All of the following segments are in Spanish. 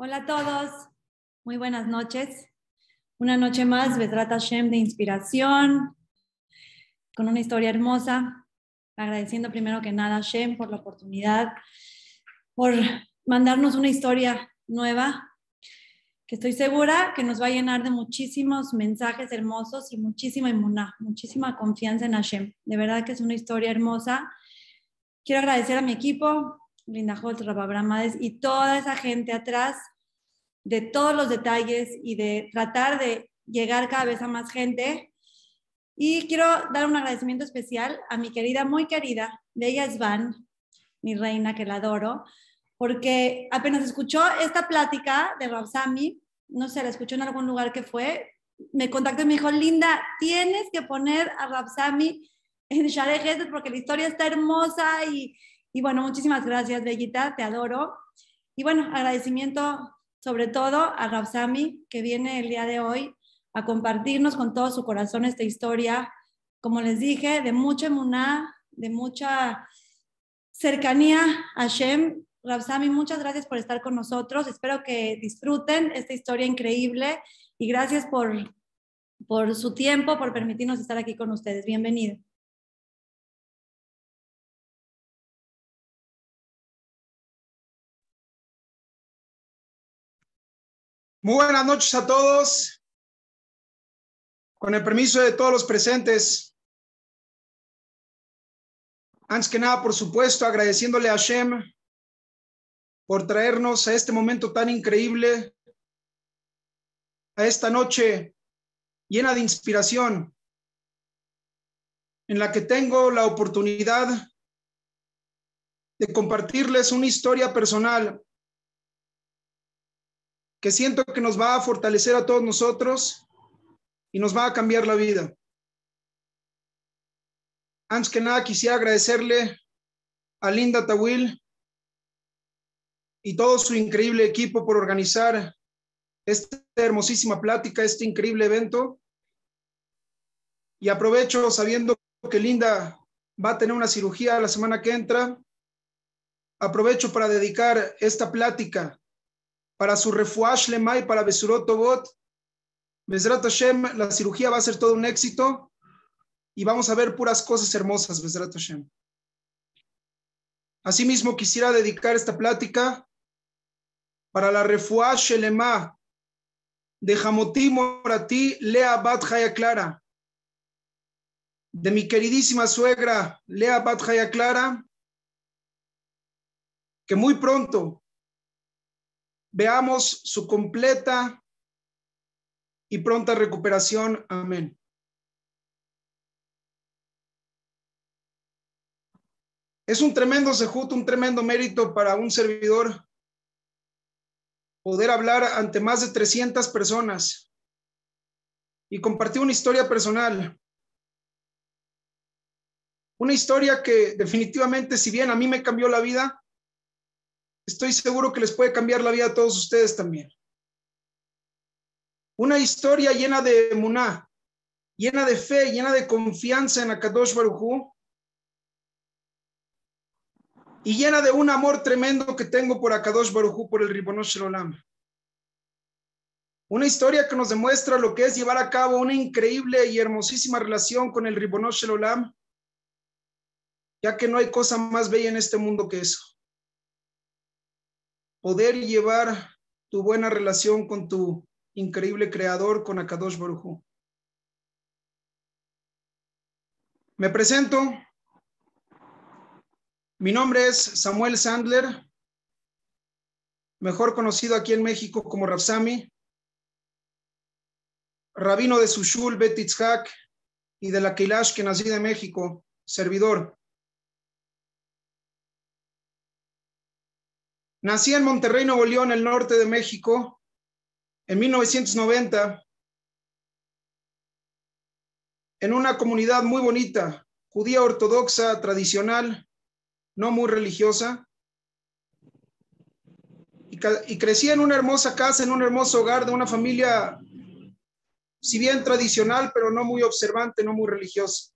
Hola a todos, muy buenas noches. Una noche más, Vedrat Hashem de inspiración, con una historia hermosa. Agradeciendo primero que nada a Hashem por la oportunidad, por mandarnos una historia nueva, que estoy segura que nos va a llenar de muchísimos mensajes hermosos y muchísima inmunidad, muchísima confianza en Hashem. De verdad que es una historia hermosa. Quiero agradecer a mi equipo, Linda Holt, Rababramades y toda esa gente atrás de todos los detalles y de tratar de llegar cada vez a más gente. Y quiero dar un agradecimiento especial a mi querida, muy querida, de ella Van, mi reina que la adoro, porque apenas escuchó esta plática de Rabsami, no sé, la escuchó en algún lugar que fue, me contactó y me dijo, Linda, tienes que poner a Rabsami en Share porque la historia está hermosa y, y bueno, muchísimas gracias, Bellita, te adoro. Y bueno, agradecimiento sobre todo a Rabsami, que viene el día de hoy a compartirnos con todo su corazón esta historia, como les dije, de mucha emuná, de mucha cercanía a Shem. Rabsami, muchas gracias por estar con nosotros. Espero que disfruten esta historia increíble y gracias por, por su tiempo, por permitirnos estar aquí con ustedes. Bienvenido. Muy buenas noches a todos. Con el permiso de todos los presentes. Antes que nada, por supuesto, agradeciéndole a Hashem por traernos a este momento tan increíble, a esta noche llena de inspiración, en la que tengo la oportunidad de compartirles una historia personal que siento que nos va a fortalecer a todos nosotros y nos va a cambiar la vida. Antes que nada, quisiera agradecerle a Linda Tawil y todo su increíble equipo por organizar esta hermosísima plática, este increíble evento. Y aprovecho sabiendo que Linda va a tener una cirugía la semana que entra. Aprovecho para dedicar esta plática para su refuash lemay, para Besurot Tobot. Bezrat Hashem, la cirugía va a ser todo un éxito y vamos a ver puras cosas hermosas, Bezrat Hashem. Asimismo, quisiera dedicar esta plática para la refuash lema de Jamotí Morati Lea Bat Jaya Clara, de mi queridísima suegra Lea Bat Jaya Clara, que muy pronto veamos su completa y pronta recuperación. Amén. Es un tremendo sejut, un tremendo mérito para un servidor poder hablar ante más de 300 personas y compartir una historia personal. Una historia que definitivamente, si bien a mí me cambió la vida, estoy seguro que les puede cambiar la vida a todos ustedes también. Una historia llena de muná, llena de fe, llena de confianza en Akadosh Barujú y llena de un amor tremendo que tengo por Akadosh Barujú, por el Ribonosh Shalom. Una historia que nos demuestra lo que es llevar a cabo una increíble y hermosísima relación con el Ribonosh Shalom, ya que no hay cosa más bella en este mundo que eso poder llevar tu buena relación con tu increíble creador, con Akadosh Baruj Me presento. Mi nombre es Samuel Sandler, mejor conocido aquí en México como Rafsami, rabino de Sushul Betitzhak y de la Kailash que nací de México, servidor. Nací en Monterrey, Nuevo León, el norte de México, en 1990, en una comunidad muy bonita, judía ortodoxa, tradicional, no muy religiosa. Y, crecí en una hermosa casa, en un hermoso hogar de una familia, si bien tradicional, pero no muy observante, no muy religiosa.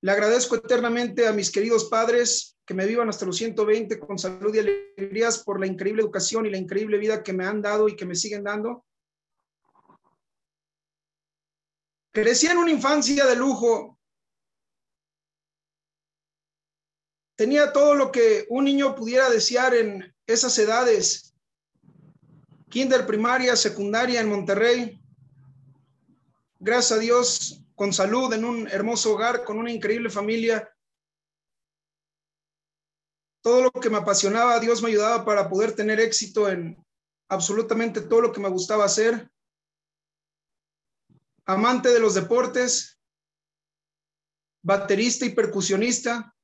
Le agradezco eternamente a mis queridos padres que me vivan hasta los 120 con salud y alegrías por la increíble educación y la increíble vida que me han dado y que me siguen dando. Crecí en una infancia de lujo. Tenía todo lo que un niño pudiera desear en esas edades. Kinder, primaria, secundaria en Monterrey. Gracias a Dios, con salud, en un hermoso hogar, con una increíble familia. Todo lo que me apasionaba, Dios me ayudaba para poder tener éxito en absolutamente todo lo que me gustaba hacer amante de los deportes, baterista y percusionista.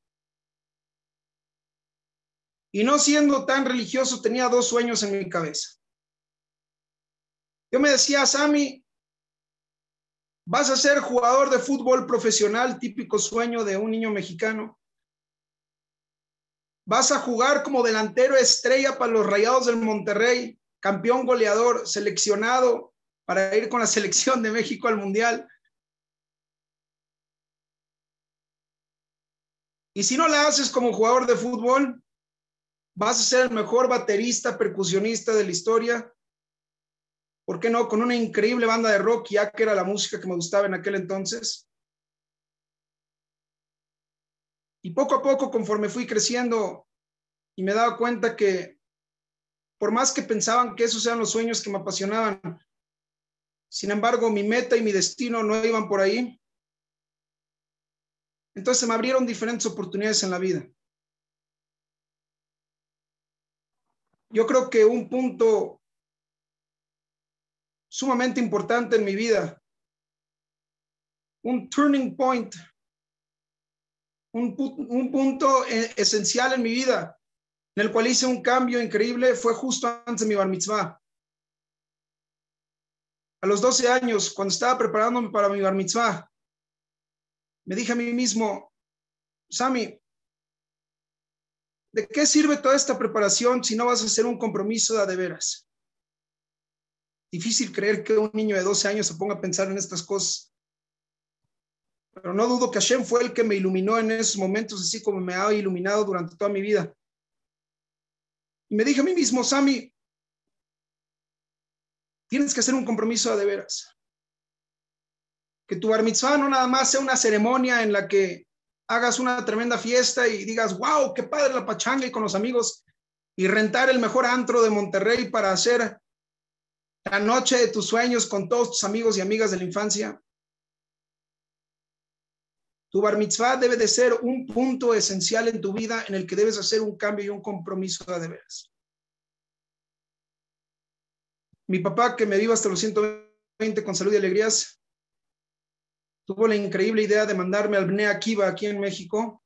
Y no siendo tan religioso, tenía dos sueños en mi cabeza. Yo me decía, Sammy, vas a ser jugador de fútbol profesional, típico sueño de un niño mexicano. Vas a jugar como delantero estrella para los Rayados del Monterrey, campeón goleador, seleccionado para ir con la selección de México al Mundial. Y si no la haces como jugador de fútbol, vas a ser el mejor baterista, percusionista de la historia. ¿Por qué no? Con una increíble banda de rock, ya que era la música que me gustaba en aquel entonces. Y poco a poco, conforme fui creciendo y me daba cuenta que por más que pensaban que esos eran los sueños que me apasionaban, sin embargo, mi meta y mi destino no iban por ahí. Entonces me abrieron diferentes oportunidades en la vida. Yo creo que un punto sumamente importante en mi vida, un turning point, un, punto e, esencial en mi vida, en el cual hice un cambio increíble, fue justo antes de mi bar mitzvah a los 12 años, cuando estaba preparándome para mi bar mitzvah, me dije a mí mismo, Sami, ¿de qué sirve toda esta preparación si no vas a hacer un compromiso de, de veras? Difícil creer que un niño de 12 años se ponga a pensar en estas cosas. Pero no dudo que Hashem fue el que me iluminó en esos momentos, así como me ha iluminado durante toda mi vida. Y me dije a mí mismo, Sami, Tienes que hacer un compromiso de veras. Que tu bar mitzvah no nada más sea una ceremonia en la que hagas una tremenda fiesta y digas, wow, qué padre la pachanga y con los amigos y rentar el mejor antro de Monterrey para hacer la noche de tus sueños con todos tus amigos y amigas de la infancia. Tu bar mitzvah debe de ser un punto esencial en tu vida en el que debes hacer un cambio y un compromiso de veras. Mi papá, que me viva hasta los 120 con salud y alegrías, tuvo la increíble idea de mandarme al Bnei Akiva aquí en México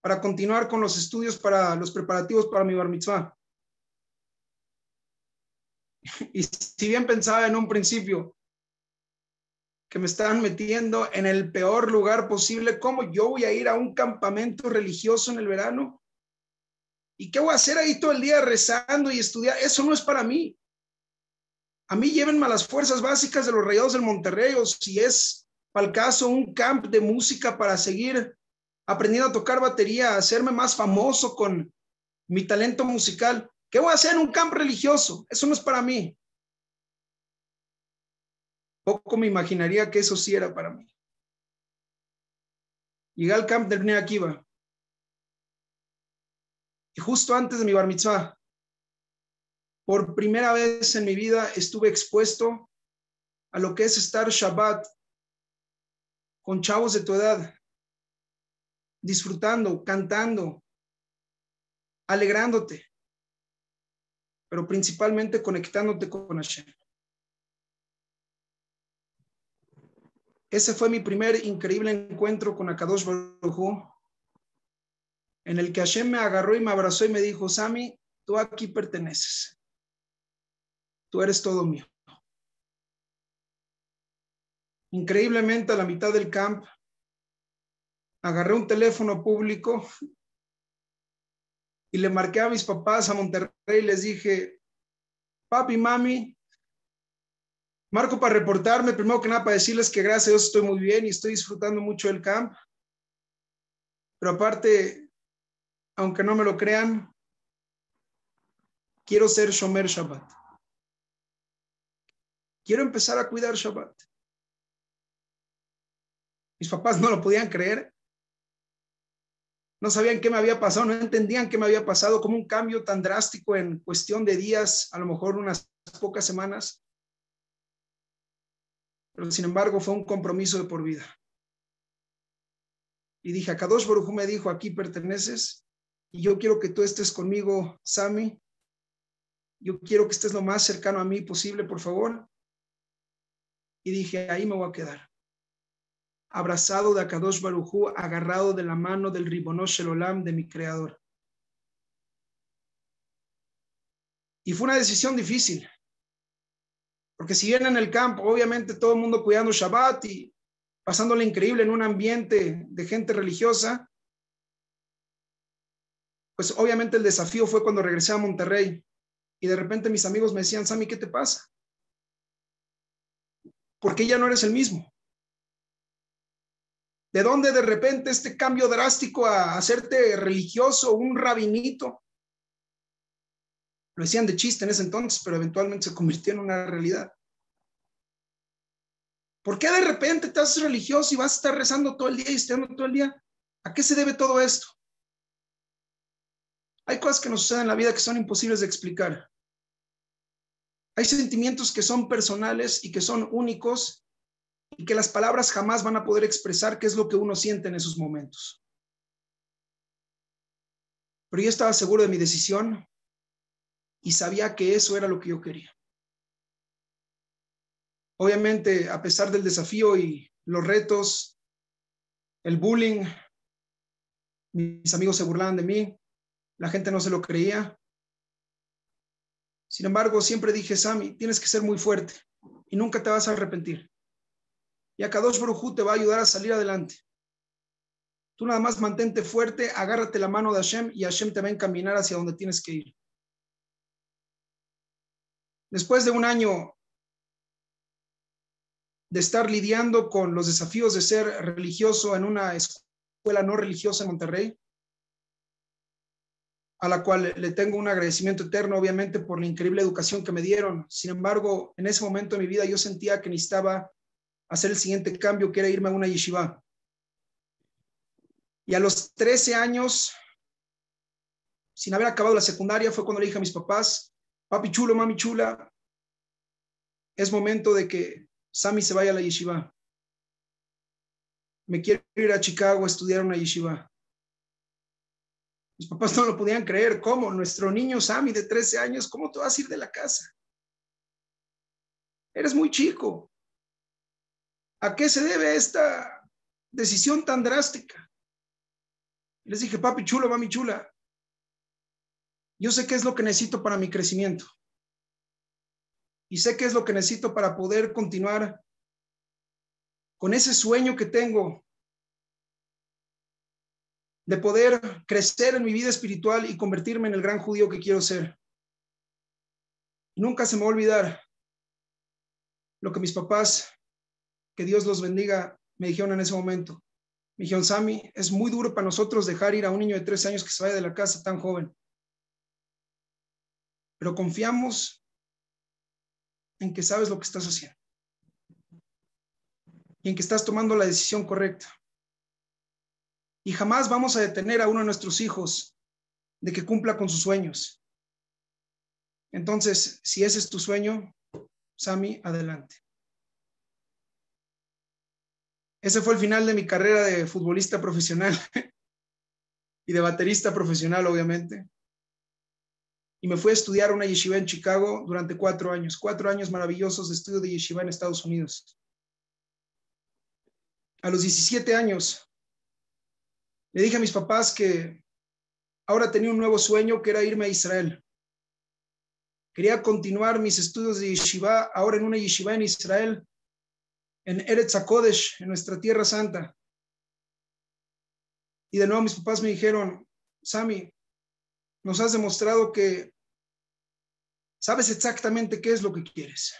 para continuar con los estudios para los preparativos para mi bar mitzvah. Y si bien pensaba en un principio que me estaban metiendo en el peor lugar posible, ¿cómo yo voy a ir a un campamento religioso en el verano? ¿Y qué voy a hacer ahí todo el día rezando y estudiar? Eso no es para mí. A mí llévenme a las fuerzas básicas de los Rayados del Monterrey o si es para el caso un camp de música para seguir aprendiendo a tocar batería, hacerme más famoso con mi talento musical. ¿Qué voy a hacer en un camp religioso? Eso no es para mí. Poco me imaginaría que eso sí era para mí. Llegué al camp del Bnei. Y justo antes de mi bar mitzvah, por primera vez en mi vida estuve expuesto a lo que es estar Shabbat con chavos de tu edad, disfrutando, cantando, alegrándote, pero principalmente conectándote con Hashem. Ese fue mi primer increíble encuentro con Akadosh Baruj en el que Hashem me agarró y me abrazó y me dijo, Sami, tú aquí perteneces tú eres todo mío. Increíblemente a la mitad del camp, agarré un teléfono público y le marqué a mis papás a Monterrey y les dije, papi, mami, marco para reportarme, primero que nada para decirles que gracias a Dios estoy muy bien y estoy disfrutando mucho del camp. Pero aparte, aunque no me lo crean, quiero ser Shomer Shabbat. Quiero empezar a cuidar Shabbat. Mis papás no lo podían creer. No sabían qué me había pasado, no entendían qué me había pasado, como un cambio tan drástico en cuestión de días, a lo mejor unas pocas semanas. Pero sin embargo fue un compromiso de por vida. Y dije, a Kadosh Baruj me dijo, aquí perteneces y yo quiero que tú estés conmigo, Sami. Yo quiero que estés lo más cercano a mí posible, por favor. Y dije, ahí me voy a quedar. Abrazado de Akadosh Barujú, agarrado de la mano del Ribonosh Olam de mi creador. Y fue una decisión difícil. Porque si bien en el campo, obviamente todo el mundo cuidando Shabbat y pasándole increíble en un ambiente de gente religiosa, pues obviamente el desafío fue cuando regresé a Monterrey y de repente mis amigos me decían, Sammy, ¿qué te pasa? ¿Por qué ya no eres el mismo? ¿De dónde de repente este cambio drástico a hacerte religioso, un rabinito? Lo decían de chiste en ese entonces, pero eventualmente se convirtió en una realidad. ¿Por qué de repente te haces religioso y vas a estar rezando todo el día y estudiando todo el día? ¿A qué se debe todo esto? Hay cosas que nos suceden en la vida que son imposibles de explicar. Hay sentimientos que son personales y que son únicos y que las palabras jamás van a poder expresar qué es lo que uno siente en esos momentos. Pero yo estaba seguro de mi decisión y sabía que eso era lo que yo quería. Obviamente, a pesar del desafío y los retos, el bullying, mis amigos se burlaban de mí, la gente no se lo creía. Sin embargo, siempre dije, Sami, tienes que ser muy fuerte y nunca te vas a arrepentir. Y a Kadosh Baruj te va a ayudar a salir adelante. Tú nada más mantente fuerte, agárrate la mano de Hashem y Hashem te va a encaminar hacia donde tienes que ir. Después de un año de estar lidiando con los desafíos de ser religioso en una escuela no religiosa en Monterrey, a la cual le tengo un agradecimiento eterno, obviamente, por la increíble educación que me dieron. Sin embargo, en ese momento de mi vida yo sentía que necesitaba hacer el siguiente cambio, que era irme a una yeshiva. Y a los 13 años, sin haber acabado la secundaria, fue cuando le dije a mis papás, papi chulo, mami chula, es momento de que Sammy se vaya a la yeshiva. Me quiero ir a Chicago a estudiar una yeshiva. Mis papás no lo podían creer. ¿Cómo? Nuestro niño Sammy de 13 años, ¿cómo te vas a ir de la casa? Eres muy chico. ¿A qué se debe esta decisión tan drástica? Les dije, papi chulo, mami chula, yo sé qué es lo que necesito para mi crecimiento. Y sé qué es lo que necesito para poder continuar con ese sueño que tengo de poder crecer en mi vida espiritual y convertirme en el gran judío que quiero ser. nunca se me va a olvidar lo que mis papás, que Dios los bendiga, me dijeron en ese momento. Me dijeron, Sammy, es muy duro para nosotros dejar ir a un niño de tres años que se vaya de la casa tan joven. Pero confiamos en que sabes lo que estás haciendo y en que estás tomando la decisión correcta y jamás vamos a detener a uno de nuestros hijos de que cumpla con sus sueños. Entonces, si ese es tu sueño, Sami, adelante. Ese fue el final de mi carrera de futbolista profesional y de baterista profesional, obviamente. Y me fui a estudiar una yeshiva en Chicago durante cuatro años, cuatro años maravillosos de estudio de yeshiva en Estados Unidos. A los 17 años le dije a mis papás que ahora tenía un nuevo sueño que era irme a Israel. Quería continuar mis estudios de yeshiva, ahora en una yeshiva en Israel, en Eretz HaKodesh, en nuestra tierra santa. Y de nuevo mis papás me dijeron, Sami, nos has demostrado que sabes exactamente qué es lo que quieres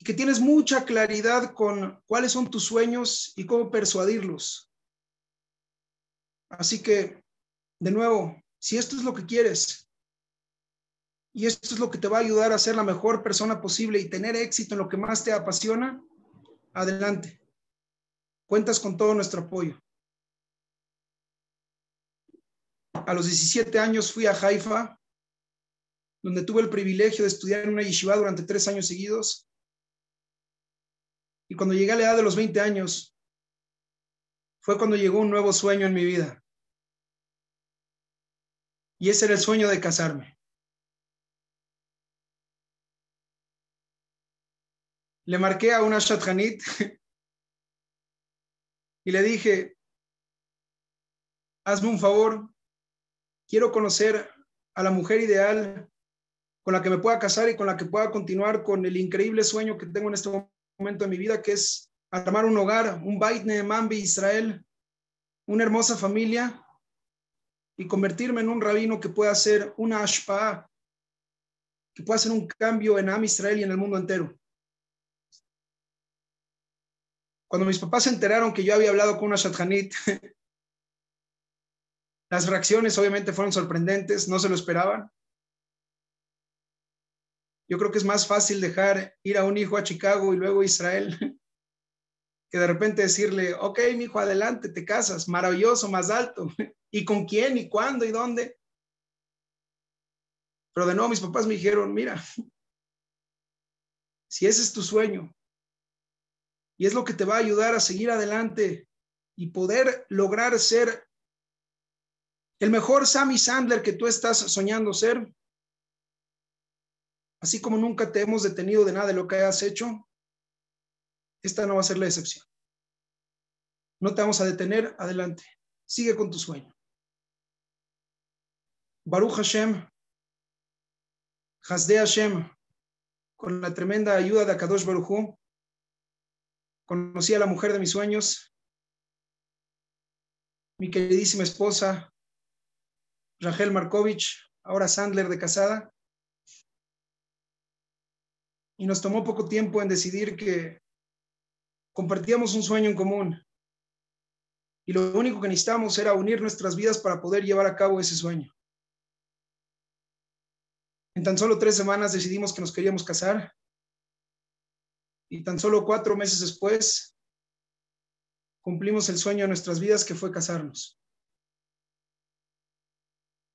y que tienes mucha claridad con cuáles son tus sueños y cómo persuadirlos. Así que, de nuevo, si esto es lo que quieres y esto es lo que te va a ayudar a ser la mejor persona posible y tener éxito en lo que más te apasiona, adelante. Cuentas con todo nuestro apoyo. A los 17 años fui a Haifa, donde tuve el privilegio de estudiar en una yeshiva durante tres años seguidos. Y cuando llegué a la edad de los 20 años, fue cuando llegó un nuevo sueño en mi vida. Y ese era el sueño de casarme. Le marqué a una Shatranit y le dije, hazme un favor, quiero conocer a la mujer ideal con la que me pueda casar y con la que pueda continuar con el increíble sueño que tengo en este momento de mi vida, que es armar un hogar, un Bait Mambi Israel, una hermosa familia y convertirme en un rabino que pueda hacer una ashpa, que pueda hacer un cambio en Am Israel y en el mundo entero. Cuando mis papás se enteraron que yo había hablado con una Shatjanit, las reacciones obviamente fueron sorprendentes, no se lo esperaban. Yo creo que es más fácil dejar ir a un hijo a Chicago y luego a Israel que de repente decirle, ok, mi hijo, adelante, te casas, maravilloso, más alto. ¿Y con quién? ¿Y cuándo? ¿Y dónde? Pero de nuevo mis papás me dijeron, mira, si ese es tu sueño y es lo que te va a ayudar a seguir adelante y poder lograr ser el mejor Sammy Sandler que tú estás soñando ser, así como nunca te hemos detenido de nada de lo que hayas hecho, esta no va a ser la excepción. No te vamos a detener, adelante, sigue con tu sueño. Baruch Hashem, Hasde Hashem, con la tremenda ayuda de Akadosh Baruchu, conocí a la mujer de mis sueños, mi queridísima esposa, Rachel Markovich, ahora Sandler de casada. Y nos tomó poco tiempo en decidir que compartíamos un sueño en común. Y lo único que necesitamos era unir nuestras vidas para poder llevar a cabo ese sueño. En tan solo tres semanas decidimos que nos queríamos casar y tan solo cuatro meses después cumplimos el sueño de nuestras vidas que fue casarnos.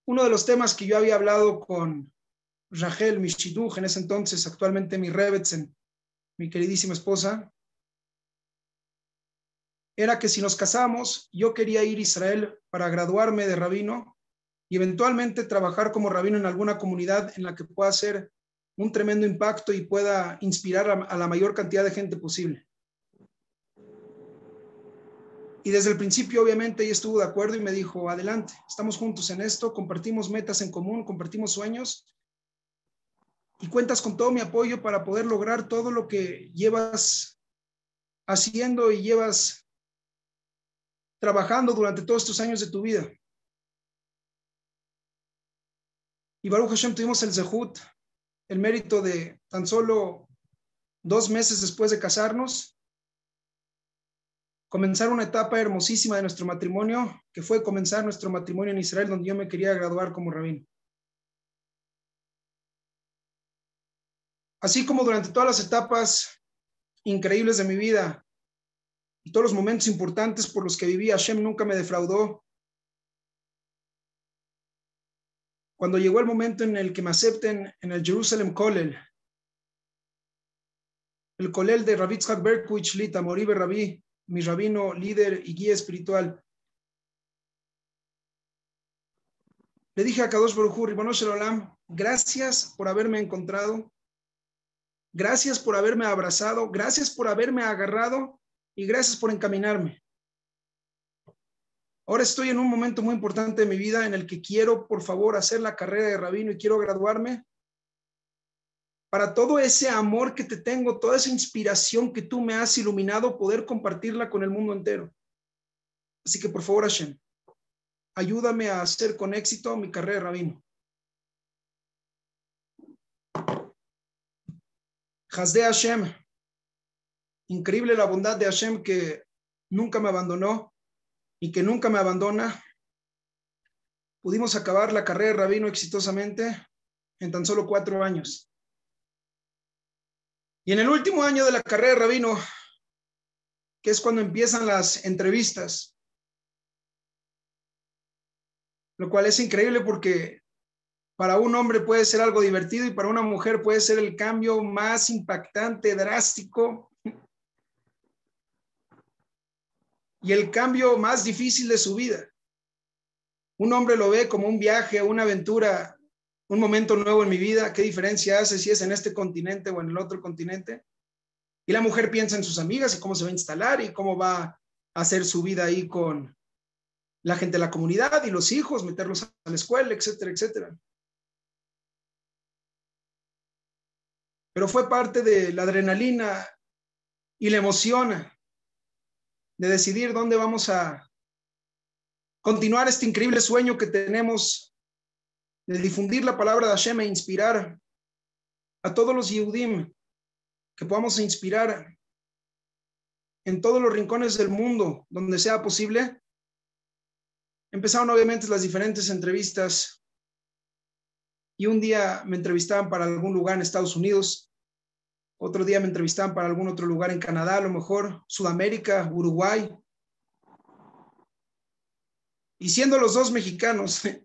Uno de los temas que yo había hablado con Rachel Mishiduj, en ese entonces, actualmente mi Rebetzen, mi queridísima esposa, era que si nos casamos, yo quería ir a Israel para graduarme de rabino y eventualmente trabajar como rabino en alguna comunidad en la que pueda hacer un tremendo impacto y pueda inspirar a, la mayor cantidad de gente posible. Y desde el principio, obviamente, ella estuvo de acuerdo y me dijo, adelante, estamos juntos en esto, compartimos metas en común, compartimos sueños y cuentas con todo mi apoyo para poder lograr todo lo que llevas haciendo y llevas trabajando durante todos estos años de tu vida. Y Baruch Hashem tuvimos el zehut, el mérito de tan solo dos meses después de casarnos, comenzar una etapa hermosísima de nuestro matrimonio, que fue comenzar nuestro matrimonio en Israel, donde yo me quería graduar como rabino. Así como durante todas las etapas increíbles de mi vida y todos los momentos importantes por los que viví, Hashem nunca me defraudó cuando llegó el momento en el que me acepten en el Jerusalem Kollel, el Kollel de Rabbi Tzchak Berkowitz Lita, Moribe Rabbi, mi rabino, líder y guía espiritual. Le dije a Kadosh Baruch Hu, gracias por haberme encontrado, gracias por haberme abrazado, gracias por haberme agarrado y gracias por encaminarme. Ahora estoy en un momento muy importante de mi vida en el que quiero, por favor, hacer la carrera de rabino y quiero graduarme. Para todo ese amor que te tengo, toda esa inspiración que tú me has iluminado, poder compartirla con el mundo entero. Así que, por favor, Hashem, ayúdame a hacer con éxito mi carrera rabino. Hasde Hashem. Increíble la bondad de Hashem que nunca me abandonó y que nunca me abandona pudimos acabar la carrera de rabino exitosamente en tan solo cuatro años. Y en el último año de la carrera de rabino, que es cuando empiezan las entrevistas, lo cual es increíble porque para un hombre puede ser algo divertido y para una mujer puede ser el cambio más impactante, drástico y el cambio más difícil de su vida. Un hombre lo ve como un viaje, una aventura, un momento nuevo en mi vida. ¿Qué diferencia hace si es en este continente o en el otro continente? Y la mujer piensa en sus amigas y cómo se va a instalar y cómo va a hacer su vida ahí con la gente de la comunidad y los hijos, meterlos a la escuela, etcétera, etcétera. pero fue parte de la adrenalina y la emoción de decidir dónde vamos a continuar este increíble sueño que tenemos de difundir la palabra de Hashem e inspirar a todos los Yehudim, que podamos inspirar en todos los rincones del mundo donde sea posible. Empezaron obviamente las diferentes entrevistas y un día me entrevistaban para algún lugar en Estados Unidos, otro día me entrevistaban para algún otro lugar en Canadá, a lo mejor Sudamérica, Uruguay. Y siendo los dos mexicanos,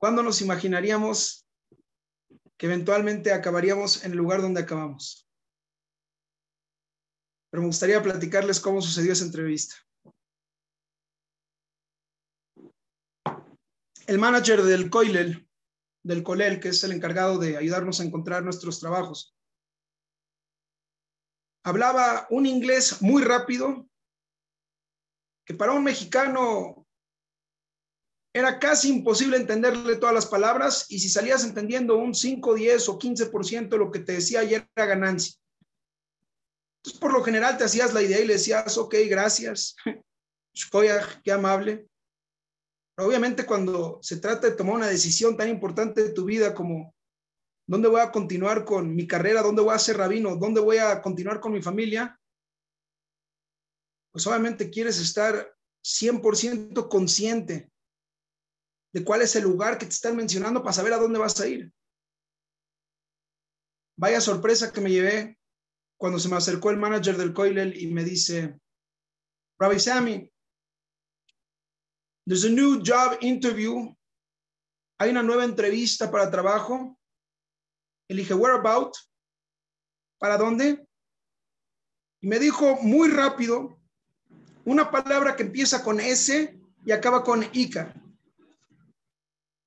¿cuándo nos imaginaríamos que eventualmente acabaríamos en el lugar donde acabamos? Pero me gustaría platicarles cómo sucedió esa entrevista. el manager del COILEL, del COLEL, que es el encargado de ayudarnos a encontrar nuestros trabajos, hablaba un inglés muy rápido, que para un mexicano era casi imposible entenderle todas las palabras y si salías entendiendo un 5, 10 o 15% de lo que te decía ya era ganancia. Entonces, por lo general te hacías la idea y le decías, ok, gracias, qué amable. Obviamente cuando se trata de tomar una decisión tan importante de tu vida como dónde voy a continuar con mi carrera, dónde voy a ser rabino, dónde voy a continuar con mi familia, pues obviamente quieres estar 100% consciente de cuál es el lugar que te están mencionando para saber a dónde vas a ir. Vaya sorpresa que me llevé cuando se me acercó el manager del Coilel y me dice, Rabbi Sammy, There's a new job interview. Hay una nueva entrevista para trabajo. Elige where about. ¿Para dónde? Y me dijo muy rápido una palabra que empieza con S y acaba con Ica.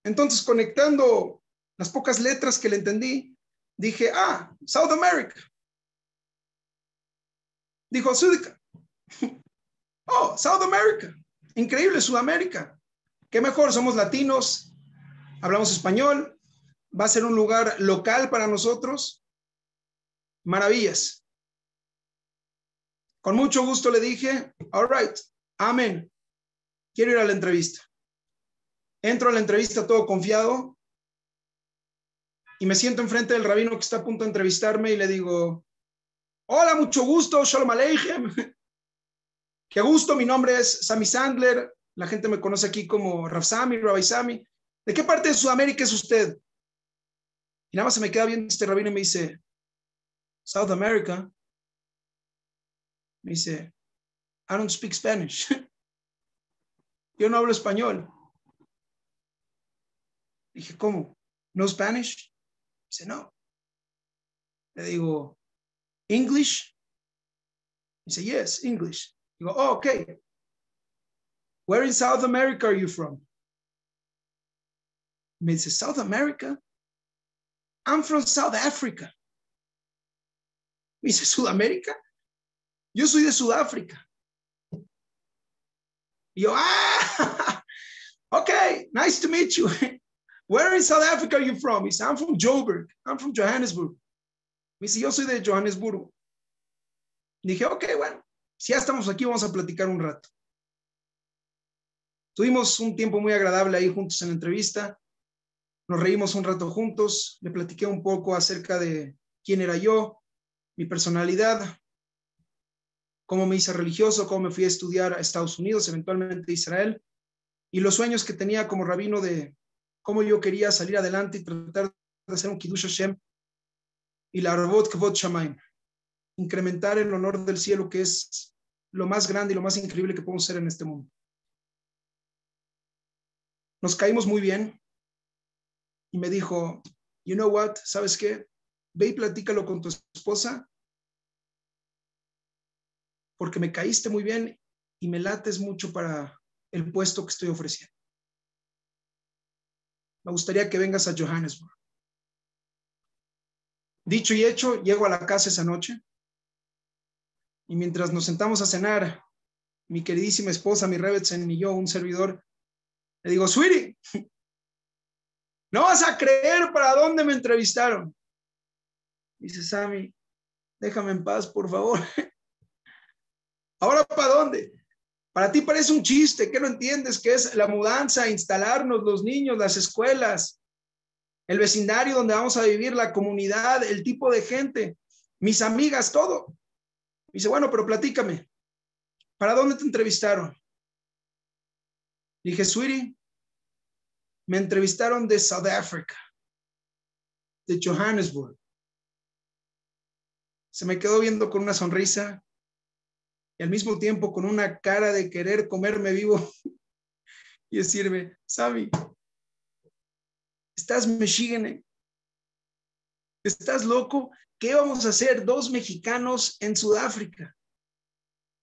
Entonces, conectando las pocas letras que le entendí, dije, ah, South America. Dijo, Sudica. Oh, South America. Increíble Sudamérica. Qué mejor, somos latinos, hablamos español, va a ser un lugar local para nosotros. Maravillas. Con mucho gusto le dije, all right, amén. Quiero ir a la entrevista. Entro a la entrevista todo confiado y me siento enfrente del rabino que está a punto de entrevistarme y le digo, hola, mucho gusto, shalom aleichem. Qué gusto, mi nombre es Sammy Sandler. La gente me conoce aquí como Rav Sami, Rabbi Sami. ¿De qué parte de Sudamérica es usted? Y nada más se me queda viendo este rabino y me dice, South America. Me dice, I don't speak Spanish. Yo no hablo español. Dije, ¿cómo? ¿No Spanish? Dice, no. Le digo, ¿English? Dice, yes, English. You go, oh, okay. Where in South America are you from? Me dice, South America? I'm from South Africa. Me dice, ¿Sudamérica? Yo soy de Sudáfrica. Y yo, ah, okay, nice to meet you. Where in South Africa are you from? He said, I'm from Joburg. I'm from Johannesburg. Me dice, yo soy de Johannesburgo. Dije, ok, bueno, si ya estamos aquí, vamos a platicar un rato. Tuvimos un tiempo muy agradable ahí juntos en la entrevista. Nos reímos un rato juntos. Le platiqué un poco acerca de quién era yo, mi personalidad, cómo me hice religioso, cómo me fui a estudiar a Estados Unidos, eventualmente a Israel. y los sueños que tenía como rabino de cómo yo quería salir adelante y tratar de hacer un Kiddush Hashem y la Arbot Kvot Shamaim, incrementar el honor del cielo, que es lo más grande y lo más increíble que podemos ser en este mundo. Nos caímos muy bien y me dijo, you know what, ¿sabes qué? Ve y platícalo con tu esposa porque me caíste muy bien y me lates mucho para el puesto que estoy ofreciendo. Me gustaría que vengas a Johannesburg. Dicho y hecho, llego a la casa esa noche y mientras nos sentamos a cenar, mi queridísima esposa, mi Rebetzen y yo, un servidor, le digo, Sweetie, no vas a creer para dónde me entrevistaron. Dice Sammy, déjame en paz, por favor. Ahora, ¿para dónde? Para ti parece un chiste, ¿qué no entiendes? Que es la mudanza, instalarnos los niños, las escuelas, el vecindario donde vamos a vivir, la comunidad, el tipo de gente, mis amigas, todo. Dice, bueno, pero platícame, ¿para dónde te entrevistaron? Dije, sweetie, me entrevistaron de South Africa, de Johannesburg. Se me quedó viendo con una sonrisa al mismo tiempo con una cara de querer comerme vivo y decirme, Sabi, estás mexígene, estás loco, ¿qué vamos a hacer dos mexicanos en Sudáfrica?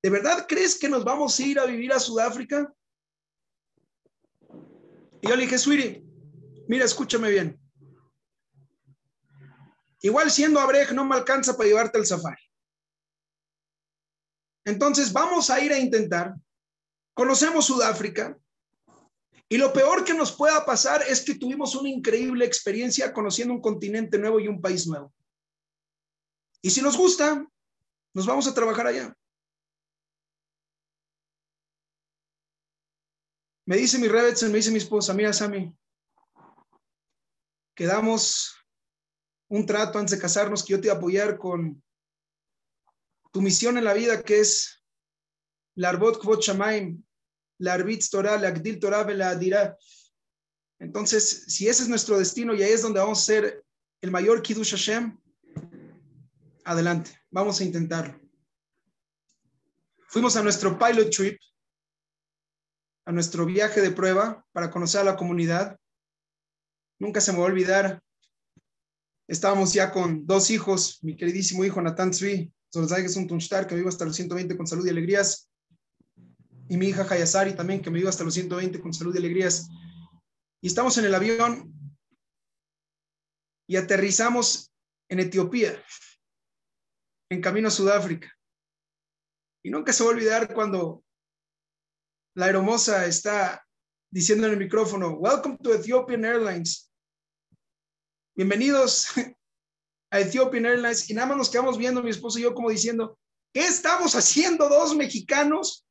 ¿De verdad crees que nos vamos a ir a vivir a Sudáfrica? Y yo le dije, Sweetie, mira, escúchame bien. Igual siendo Abrej no me alcanza para llevarte al safari. Entonces vamos a ir a intentar. Conocemos Sudáfrica. Y lo peor que nos pueda pasar es que tuvimos una increíble experiencia conociendo un continente nuevo y un país nuevo. Y si nos gusta, nos vamos a trabajar allá. Me dice mi Rebetson, me dice mi esposa, mira Sammy, quedamos un trato antes de casarnos que yo te voy a apoyar con tu misión en la vida, que es la Arbot Kvot Shamaim, la Arbitz Torah, la Agdil Torah, la Adirah. Entonces, si ese es nuestro destino y ahí es donde vamos a ser el mayor Kiddush Hashem, adelante, vamos a intentarlo. Fuimos a nuestro pilot trip, a nuestro viaje de prueba para conocer a la comunidad. Nunca se me va a olvidar. Estábamos ya con dos hijos, mi queridísimo hijo Nathan Tzvi, es un Tunshtar, que me vivo hasta los 120 con salud y alegrías. Y mi hija Hayasari también, que me vivo hasta los 120 con salud y alegrías. Y estamos en el avión y aterrizamos en Etiopía, en camino a Sudáfrica. Y nunca se va a olvidar cuando la aeromoza está diciendo en el micrófono, Welcome to Ethiopian Airlines. Bienvenidos a Ethiopian Airlines y nada más nos quedamos viendo mi esposo y yo como diciendo, ¿qué estamos haciendo dos mexicanos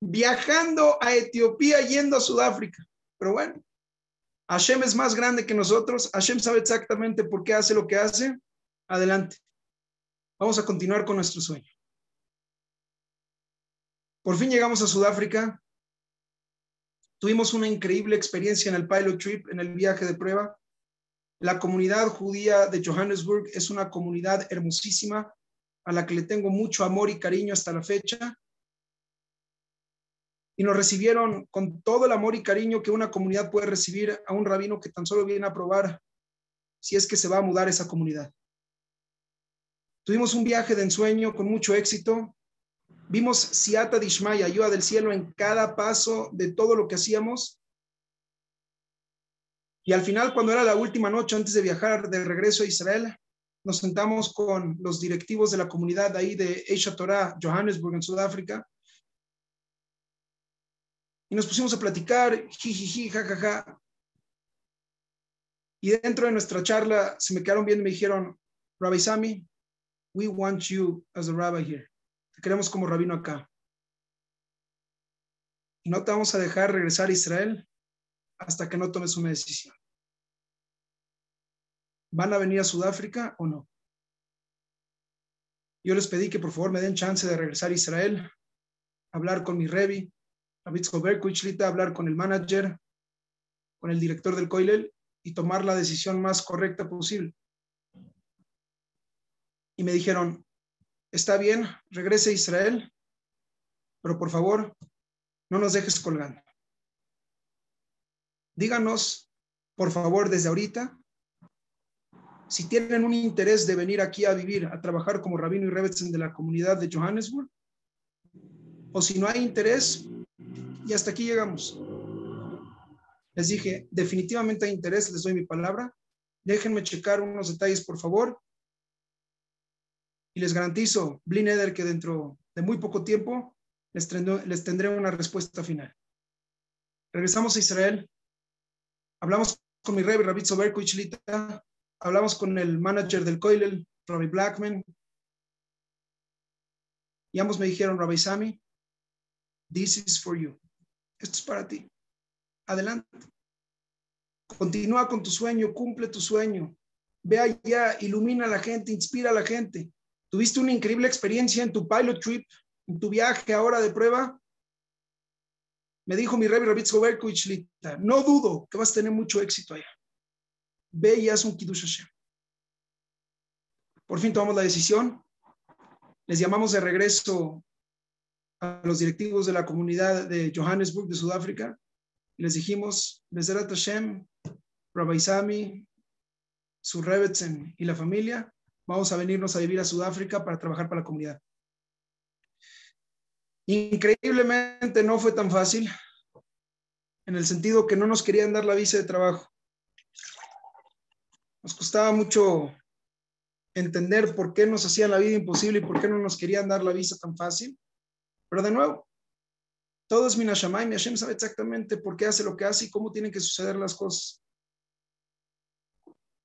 viajando a Etiopía yendo a Sudáfrica? Pero bueno, Hashem es más grande que nosotros, Hashem sabe exactamente por qué hace lo que hace. Adelante. Vamos a continuar con nuestro sueño. Por fin llegamos a Sudáfrica. Tuvimos una increíble experiencia en el pilot trip, en el viaje de prueba. La comunidad judía de Johannesburg es una comunidad hermosísima a la que le tengo mucho amor y cariño hasta la fecha. Y nos recibieron con todo el amor y cariño que una comunidad puede recibir a un rabino que tan solo viene a probar si es que se va a mudar esa comunidad. Tuvimos un viaje de ensueño con mucho éxito. Vimos Siata Dishmay, ayuda del cielo en cada paso de todo lo que hacíamos. Y al final, cuando era la última noche antes de viajar de regreso a Israel, nos sentamos con los directivos de la comunidad ahí de Asia Torah, Johannesburg, en Sudáfrica. Y nos pusimos a platicar, jijiji, jajaja. Y dentro de nuestra charla se me quedaron viendo y me dijeron, Rabbi Sami, we want you as a rabbi here. Te queremos como rabino acá. Y no te vamos a dejar regresar a Israel hasta que no tomes una decisión. ¿Van a venir a Sudáfrica o no? Yo les pedí que por favor me den chance de regresar a Israel, hablar con mi Revi, hablar con el manager, con el director del Coilel y tomar la decisión más correcta posible. Y me dijeron, está bien, regrese a Israel, pero por favor, no nos dejes colgando. Díganos, por favor, desde ahorita, si tienen un interés de venir aquí a vivir, a trabajar como rabino y rebetzen de la comunidad de Johannesburg, o si no hay interés, y hasta aquí llegamos. Les dije, definitivamente hay interés, les doy mi palabra. Déjenme checar unos detalles, por favor. Y les garantizo, Blin Eder, que dentro de muy poco tiempo les tendré una respuesta final. Regresamos a Israel. Hablamos con mi rey, Rabbi Soberko Hablamos con el manager del Coilel, Rabbi Blackman. Y ambos me dijeron, Rabbi Sami, this is for you. Esto es para ti. Adelante. Continúa con tu sueño, cumple tu sueño. Ve allá, ilumina a la gente, inspira a la gente. Tuviste una increíble experiencia en tu pilot trip, en tu viaje ahora de prueba. Me dijo mi Rebbe Rabitz Lita, no dudo que vas a tener mucho éxito allá. Ve y haz un Kiddush Hashem. Por fin tomamos la decisión. Les llamamos de regreso a los directivos de la comunidad de Johannesburg, de Sudáfrica, les dijimos, Bezerat Hashem, Rabbi Sami, su Rebetzen y la familia, vamos a venirnos a vivir a Sudáfrica para trabajar para la comunidad. Increíblemente no fue tan fácil, en el sentido que no nos querían dar la visa de trabajo. Nos costaba mucho entender por qué nos hacían la vida imposible y por qué no nos querían dar la visa tan fácil. Pero de nuevo, todo es Minashamay, mi Hashem sabe exactamente por qué hace lo que hace y cómo tienen que suceder las cosas.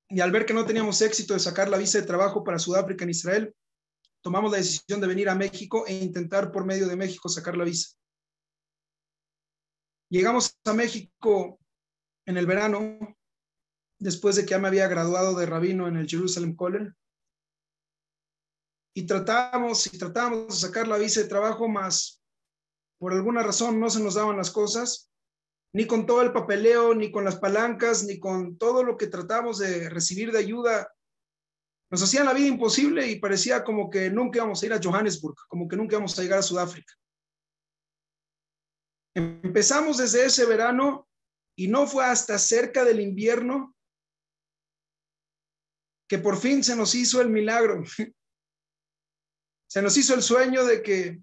Y al ver que no teníamos éxito de sacar la visa de trabajo para Sudáfrica en Israel, tomamos la decisión de venir a México e intentar por medio de México sacar la visa. Llegamos a México en el verano, después de que ya me había graduado de rabino en el Jerusalem College. Y tratamos y tratamos de sacar la visa de trabajo, más por alguna razón no se nos daban las cosas ni con todo el papeleo, ni con las palancas, ni con todo lo que tratamos de recibir de ayuda. Nos hacían la vida imposible y parecía como que nunca íbamos a ir a Johannesburg, como que nunca íbamos a llegar a Sudáfrica. Empezamos desde ese verano y no fue hasta cerca del invierno que por fin se nos hizo el milagro. Se nos hizo el sueño de que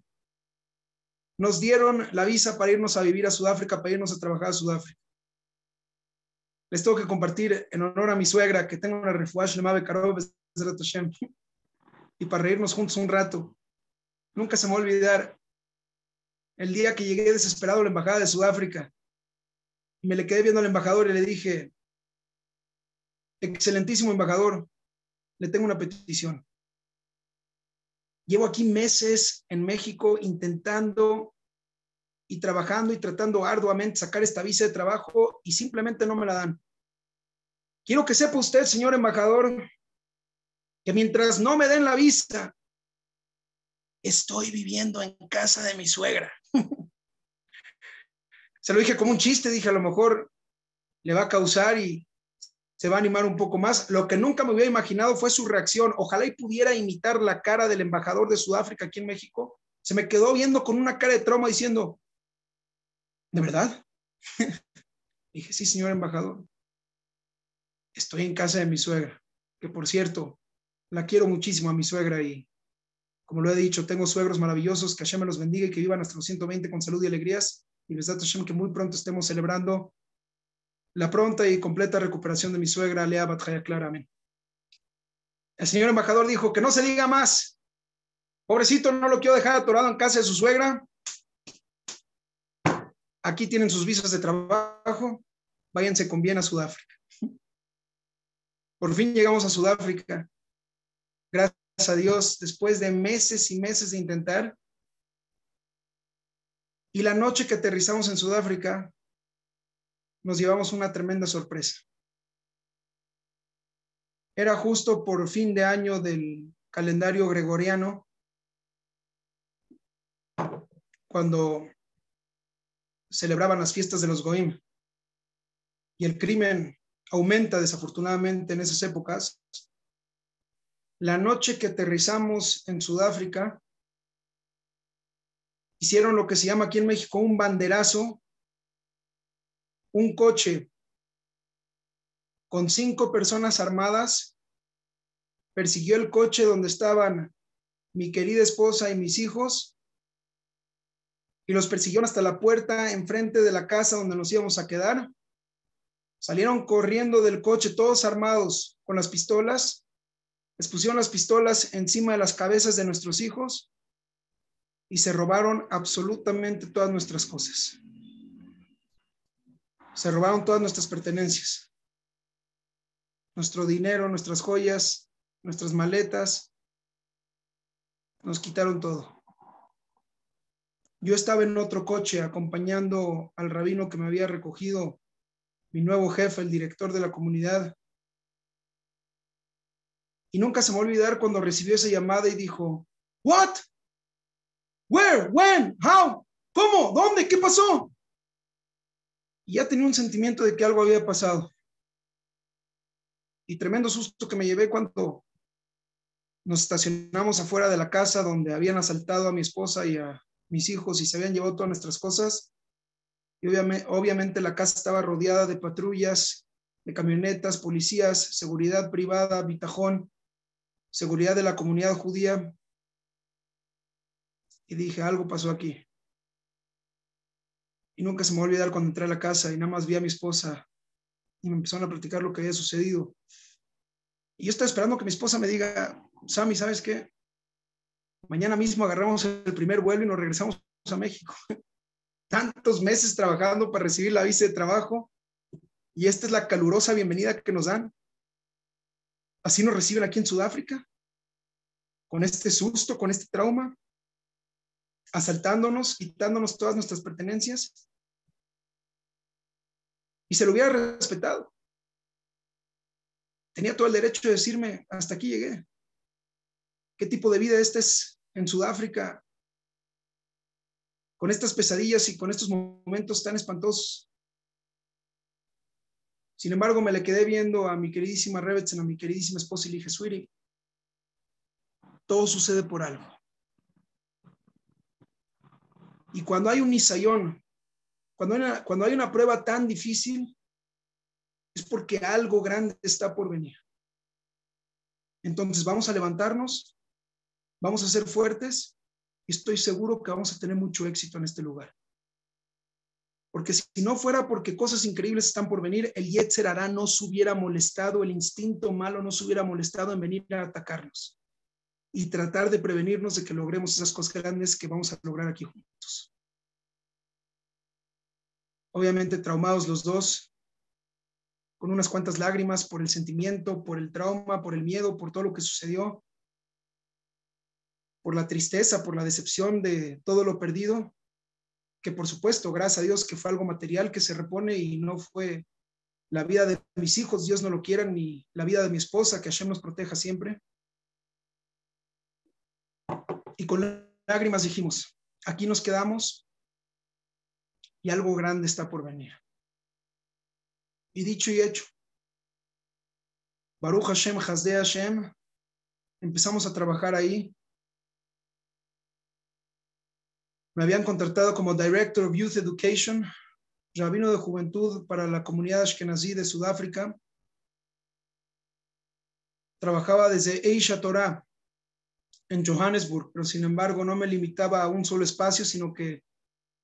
nos dieron la visa para irnos a vivir a Sudáfrica, para irnos a trabajar a Sudáfrica. Les tengo que compartir en honor a mi suegra que tengo una refuash llamada y para reírnos juntos un rato. Nunca se me va a olvidar el día que llegué desesperado a la embajada de Sudáfrica y me le quedé viendo al embajador y le dije, excelentísimo embajador, le tengo una petición. Llevo aquí meses en México intentando y trabajando y tratando arduamente sacar esta visa de trabajo y simplemente no me la dan. Quiero que sepa usted, señor embajador, que mientras no me den la visa, estoy viviendo en casa de mi suegra. Se lo dije como un chiste, dije a lo mejor le va a causar y se va a animar un poco más. Lo que nunca me hubiera imaginado fue su reacción. Ojalá y pudiera imitar la cara del embajador de Sudáfrica aquí en México. Se me quedó viendo con una cara de trauma diciendo, ¿de verdad? Dije, sí, señor embajador. Estoy en casa de mi suegra, que por cierto, la quiero muchísimo a mi suegra y, como lo he dicho, tengo suegros maravillosos, que Hashem me los bendiga y que vivan hasta los 120 con salud y alegrías. Y les da Hashem que muy pronto estemos celebrando la pronta y completa recuperación de mi suegra, Lea Batjaya Clara. El señor embajador dijo que no se diga más. Pobrecito, no lo quiero dejar atorado en casa de su suegra. Aquí tienen sus visas de trabajo. Váyanse con bien a Sudáfrica. Por fin llegamos a Sudáfrica. Gracias a Dios, después de meses y meses de intentar. Y la noche que aterrizamos en Sudáfrica, nos llevamos una tremenda sorpresa. Era justo por fin de año del calendario gregoriano, cuando celebraban las fiestas de los Goim. Y el crimen aumenta desafortunadamente en esas épocas. La noche que aterrizamos en Sudáfrica, hicieron lo que se llama aquí en México un banderazo, un coche con cinco personas armadas, persiguió el coche donde estaban mi querida esposa y mis hijos y los persiguieron hasta la puerta enfrente de la casa donde nos íbamos a quedar. Salieron corriendo del coche todos armados con las pistolas, les pusieron las pistolas encima de las cabezas de nuestros hijos y se robaron absolutamente todas nuestras cosas. Se robaron todas nuestras pertenencias, nuestro dinero, nuestras joyas, nuestras maletas. Nos quitaron todo. Yo estaba en otro coche acompañando al rabino que me había recogido, mi nuevo jefe, el director de la comunidad. Y nunca se me va a olvidar cuando recibió esa llamada y dijo, ¿What? Where? When? How? ¿Cómo? ¿Dónde? ¿Qué pasó? Y ya tenía un sentimiento de que algo había pasado. Y tremendo susto que me llevé cuando nos estacionamos afuera de la casa donde habían asaltado a mi esposa y a mis hijos y se habían llevado todas nuestras cosas. Y obviamente, obviamente la casa estaba rodeada de patrullas, de camionetas, policías, seguridad privada, bitajón, seguridad de la comunidad judía y dije, algo pasó aquí. Y nunca se me va a olvidar cuando entré a la casa y nada más vi a mi esposa y me empezaron a platicar lo que había sucedido. Y yo estaba esperando que mi esposa me diga, Sammy, ¿sabes qué? Mañana mismo agarramos el primer vuelo y nos regresamos a México. Tantos meses trabajando para recibir la visa de trabajo y esta es la calurosa bienvenida que nos dan. Así nos reciben aquí en Sudáfrica, con este susto, con este trauma asaltándonos, quitándonos todas nuestras pertenencias. Y se lo hubiera respetado. Tenía todo el derecho de decirme, hasta aquí llegué. ¿Qué tipo de vida este es en Sudáfrica? Con estas pesadillas y con estos momentos tan espantosos. Sin embargo, me le quedé viendo a mi queridísima Rebetzen, a mi queridísima esposa y le dije, Sweetie, todo sucede por algo. Y cuando hay un nisayón, cuando cuando hay una prueba tan difícil, es porque algo grande está por venir. Entonces vamos a levantarnos, vamos a ser fuertes y estoy seguro que vamos a tener mucho éxito en este lugar. Porque si no fuera porque cosas increíbles están por venir, el Yetzer Hará no se hubiera molestado, el instinto malo no se hubiera molestado en venir a atacarnos y tratar de prevenirnos de que logremos esas cosas grandes que vamos a lograr aquí juntos. Obviamente traumados los dos, con unas cuantas lágrimas por el sentimiento, por el trauma, por el miedo, por todo lo que sucedió, por la tristeza, por la decepción de todo lo perdido, que por supuesto, gracias a Dios que fue algo material que se repone y no fue la vida de mis hijos, Dios no lo quiera, ni la vida de mi esposa, que Hashem nos proteja siempre. Y con lágrimas dijimos, aquí nos quedamos y algo grande está por venir. Y dicho y hecho, Baruch Hashem, Hasde Hashem, empezamos a trabajar ahí. Me habían contratado como Director of Youth Education, rabino de juventud para la comunidad Ashkenazí de Sudáfrica. Trabajaba desde Eisha Torah, en Johannesburg, pero sin embargo no me limitaba a un solo espacio, sino que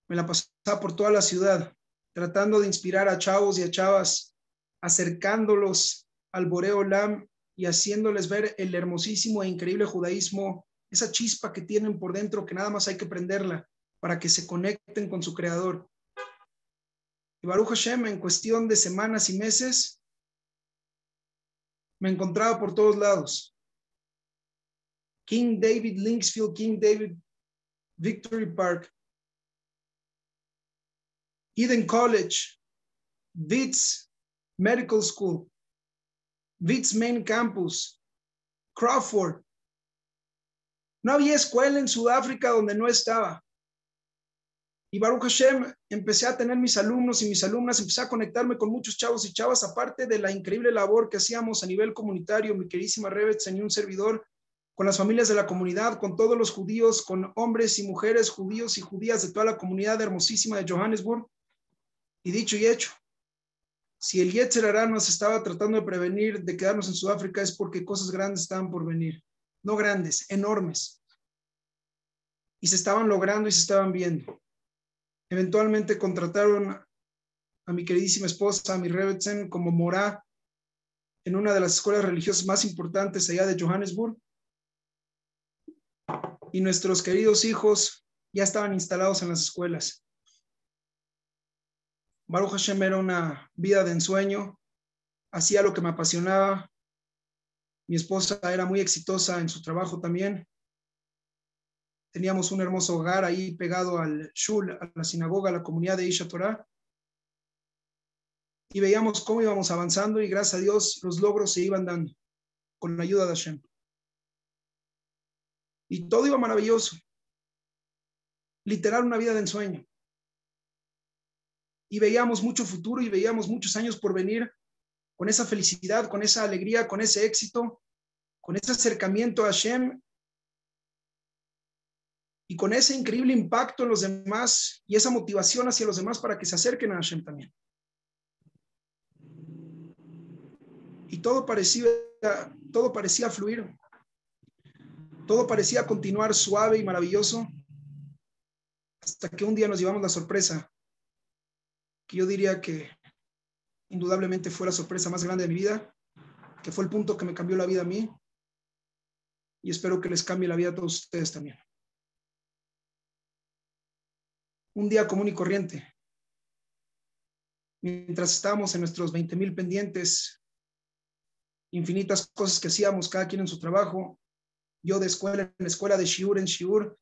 me la pasaba por toda la ciudad, tratando de inspirar a chavos y a chavas, acercándolos al Boreo Lam y haciéndoles ver el hermosísimo e increíble judaísmo, esa chispa que tienen por dentro que nada más hay que prenderla para que se conecten con su creador. Y Baruch Hashem, en cuestión de semanas y meses, me encontraba por todos lados King David Linksfield, King David Victory Park, Eden College, Wits Medical School, Wits Main Campus, Crawford. No había escuela en Sudáfrica donde no estaba. Y Baruch Hashem, empecé a tener mis alumnos y mis alumnas, empecé a conectarme con muchos chavos y chavas, aparte de la increíble labor que hacíamos a nivel comunitario, mi queridísima Rebet, y un servidor, con las familias de la comunidad, con todos los judíos, con hombres y mujeres judíos y judías de toda la comunidad hermosísima de Johannesburg. Y dicho y hecho, si el Yetzer Hará nos estaba tratando de prevenir de quedarnos en Sudáfrica es porque cosas grandes estaban por venir. No grandes, enormes. Y se estaban logrando y se estaban viendo. Eventualmente contrataron a mi queridísima esposa, a mi Rebetzen, como morá en una de las escuelas religiosas más importantes allá de Johannesburg. Y nuestros queridos hijos ya estaban instalados en las escuelas. Baruch Hashem era una vida de ensueño, hacía lo que me apasionaba. Mi esposa era muy exitosa en su trabajo también. Teníamos un hermoso hogar ahí pegado al shul, a la sinagoga, a la comunidad de Isha Torah. Y veíamos cómo íbamos avanzando y gracias a Dios los logros se iban dando con la ayuda de Hashem. Y todo iba maravilloso. Literal una vida de ensueño. Y veíamos mucho futuro y veíamos muchos años por venir con esa felicidad, con esa alegría, con ese éxito, con ese acercamiento a Hashem y con ese increíble impacto en los demás y esa motivación hacia los demás para que se acerquen a Hashem también. Y todo parecía, todo parecía fluir, todo parecía continuar suave y maravilloso, hasta que un día nos llevamos la sorpresa, que yo diría que indudablemente fue la sorpresa más grande de mi vida, que fue el punto que me cambió la vida a mí, y espero que les cambie la vida a todos ustedes también. Un día común y corriente. Mientras estábamos en nuestros 20 mil pendientes, infinitas cosas que hacíamos, cada quien en su trabajo, yo de escuela en escuela, de Shiur en Shiur,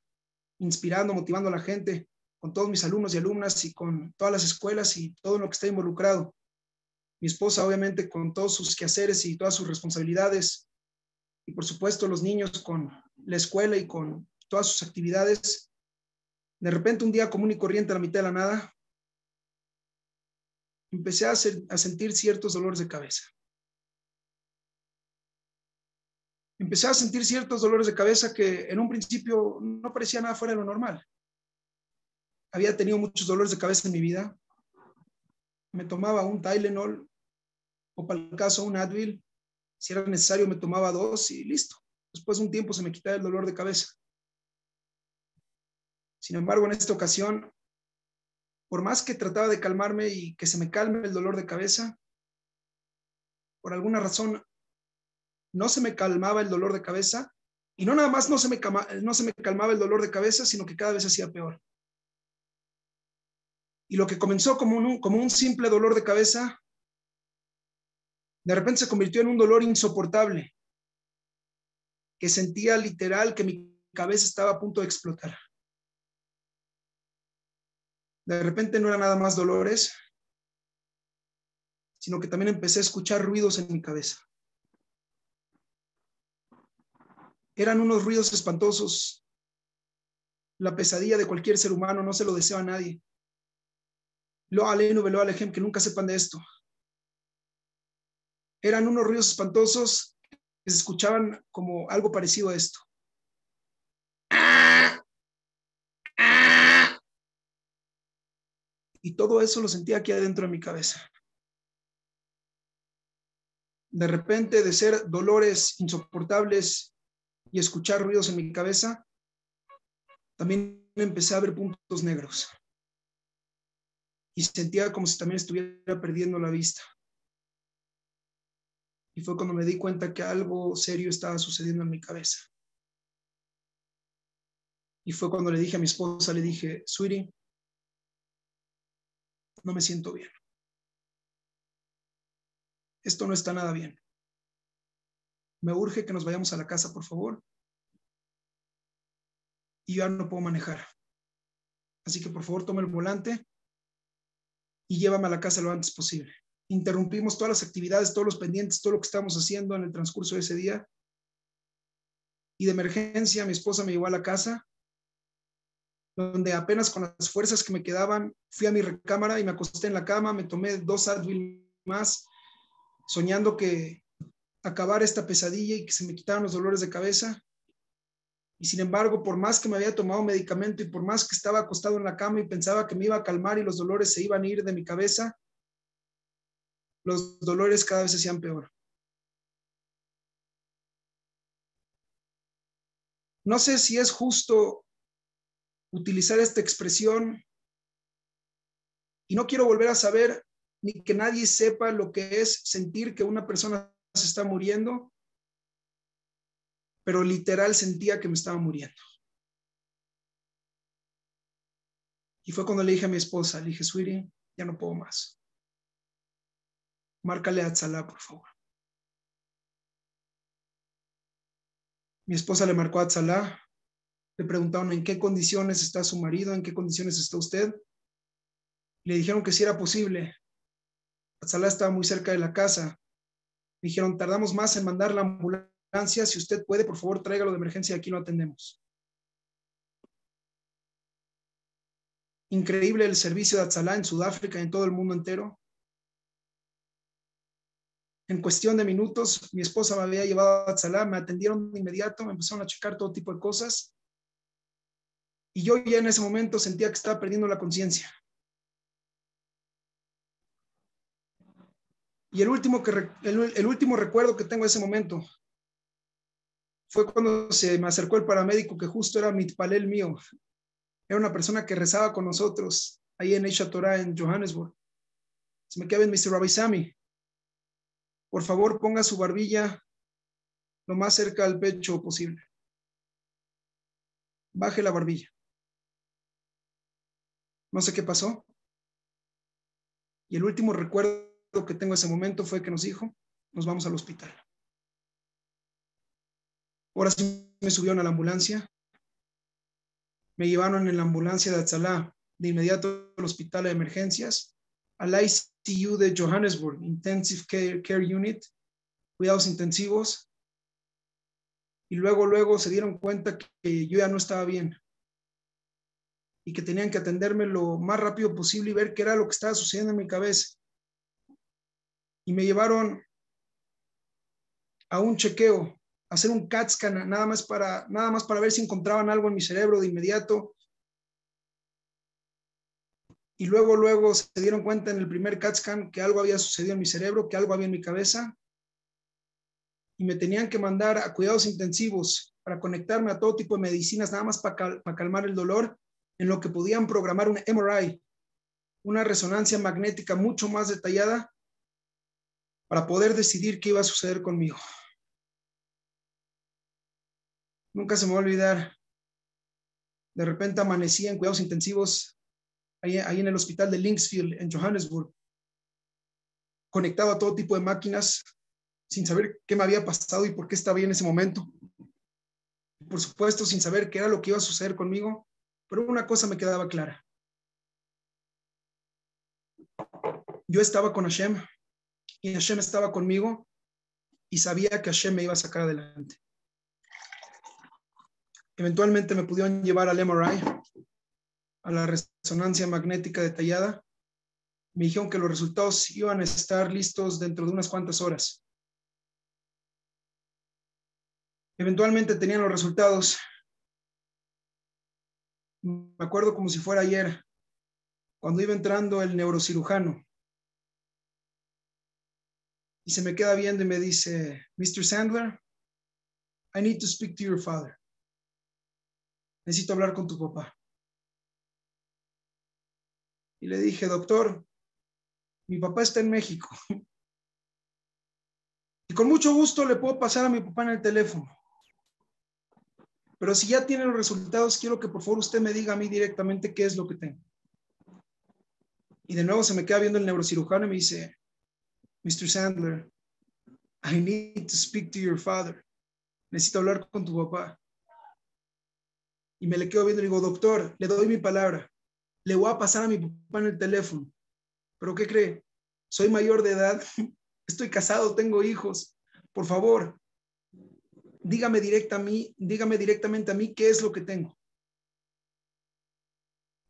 inspirando, motivando a la gente, con todos mis alumnos y alumnas y con todas las escuelas y todo lo que está involucrado. Mi esposa, obviamente, con todos sus quehaceres y todas sus responsabilidades. Y por supuesto, los niños con la escuela y con todas sus actividades. De repente, un día común y corriente a la mitad de la nada, empecé a, a sentir ciertos dolores de cabeza. Empecé a sentir ciertos dolores de cabeza que en un principio no parecía nada fuera de lo normal. Había tenido muchos dolores de cabeza en mi vida. Me tomaba un Tylenol o para el caso un Advil. Si era necesario me tomaba dos y listo. Después de un tiempo se me quitaba el dolor de cabeza. Sin embargo, en esta ocasión, por más que trataba de calmarme y que se me calme el dolor de cabeza, por alguna razón no se me calmaba el dolor de cabeza y no nada más no se me, no se me calmaba el dolor de cabeza, sino que cada vez hacía peor. Y lo que comenzó como un, como un simple dolor de cabeza, de repente se convirtió en un dolor insoportable, que sentía literal que mi cabeza estaba a punto de explotar. De repente no era nada más dolores, sino que también empecé a escuchar ruidos en mi cabeza. Eran unos ruidos espantosos. La pesadilla de cualquier ser humano no se lo deseo a nadie. Lo aleno, velo alejem, que nunca sepan de esto. Eran unos ruidos espantosos que se escuchaban como algo parecido a esto. Y todo eso lo sentía aquí adentro de mi cabeza. De repente, de ser dolores insoportables y escuchar ruidos en mi cabeza, también empecé a ver puntos negros. Y sentía como si también estuviera perdiendo la vista. Y fue cuando me di cuenta que algo serio estaba sucediendo en mi cabeza. Y fue cuando le dije a mi esposa, le dije, sweetie, no me siento bien. Esto no está nada bien. Me urge que nos vayamos a la casa, por favor. Y yo no puedo manejar. Así que por favor tome el volante y llévame a la casa lo antes posible. Interrumpimos todas las actividades, todos los pendientes, todo lo que estamos haciendo en el transcurso de ese día. Y de emergencia mi esposa me llevó a la casa donde apenas con las fuerzas que me quedaban, fui a mi recámara y me acosté en la cama, me tomé dos Advil más, soñando que acabar esta pesadilla y que se me quitaran los dolores de cabeza. Y sin embargo, por más que me había tomado medicamento y por más que estaba acostado en la cama y pensaba que me iba a calmar y los dolores se iban a ir de mi cabeza, los dolores cada vez se hacían peor. No sé si es justo utilizar esta expresión y no quiero volver a saber ni que nadie sepa lo que es sentir que una persona se está muriendo, pero literal sentía que me estaba muriendo. Y fue cuando le dije a mi esposa, le dije, sweetie, ya no puedo más. Márcale a Tzalá, por favor. Mi esposa le marcó a Tzalá, le preguntaron en qué condiciones está su marido, en qué condiciones está usted. Le dijeron que si era posible. Tzalá estaba muy cerca de la casa. Me dijeron, tardamos más en mandar la ambulancia. Si usted puede, por favor, tráigalo de emergencia, aquí lo atendemos. Increíble el servicio de Atzalá en Sudáfrica y en todo el mundo entero. En cuestión de minutos, mi esposa me había llevado a Atzalá, me atendieron de inmediato, me empezaron a checar todo tipo de cosas. Y yo ya en ese momento sentía que estaba perdiendo la conciencia. Y el último, que, el, último recuerdo que tengo de ese momento fue cuando se me acercó el paramédico que justo era mi palel mío. Era una persona que rezaba con nosotros ahí en Eisha Torah en Johannesburg. Se me queda bien, Mr. Rabisami. Por favor, ponga su barbilla lo más cerca al pecho posible. Baje la barbilla. No sé qué pasó. Y el último recuerdo que tengo ese momento fue que nos dijo, nos vamos al hospital. Ahora sí me subieron a la ambulancia. Me llevaron en la ambulancia de Atzalá de inmediato al hospital de emergencias, al ICU de Johannesburg, Intensive Care, Care Unit, cuidados intensivos. Y luego, luego se dieron cuenta que yo ya no estaba bien y que tenían que atenderme lo más rápido posible y ver qué era lo que estaba sucediendo en mi cabeza. Y me llevaron a un chequeo, a hacer un CAT scan, nada más para, nada más para ver si encontraban algo en mi cerebro de inmediato. Y luego, luego se dieron cuenta en el primer CAT scan que algo había sucedido en mi cerebro, que algo había en mi cabeza. Y me tenían que mandar a cuidados intensivos para conectarme a todo tipo de medicinas, nada más para, para calmar el dolor en lo que podían programar un MRI, una resonancia magnética mucho más detallada para poder decidir qué iba a suceder conmigo. Nunca se me va a olvidar. De repente amanecí en cuidados intensivos ahí en el hospital de Linksfield, en Johannesburg, conectado a todo tipo de máquinas, sin saber qué me había pasado y por qué estaba ahí en ese momento. Por supuesto, sin saber qué era lo que iba a suceder conmigo. Pero una cosa me quedaba clara. Yo estaba con Hashem y Hashem estaba conmigo y sabía que Hashem me iba a sacar adelante. Eventualmente me pudieron llevar al MRI, a la resonancia magnética detallada. Me dijeron que los resultados iban a estar listos dentro de unas cuantas horas. Eventualmente tenían los resultados me acuerdo como si fuera ayer, cuando iba entrando el neurocirujano. Y se me queda viendo y me dice, Mr. Sandler, I need to speak to your father. Necesito hablar con tu papá. Y le dije, doctor, mi papá está en México. Y con mucho gusto le puedo pasar a mi papá en el teléfono. Pero si ya tiene los resultados, quiero que por favor usted me diga a mí directamente qué es lo que tengo. Y de nuevo se me queda viendo el neurocirujano y me dice, Mr. Sandler, I need to speak to your father. Necesito hablar con tu papá. Y me le quedo viendo y digo, doctor, le doy mi palabra. Le voy a pasar a mi papá en el teléfono. ¿Pero qué cree? Soy mayor de edad. Estoy casado, tengo hijos. Por favor, dígame, directa a mí, dígame directamente a mí qué es lo que tengo.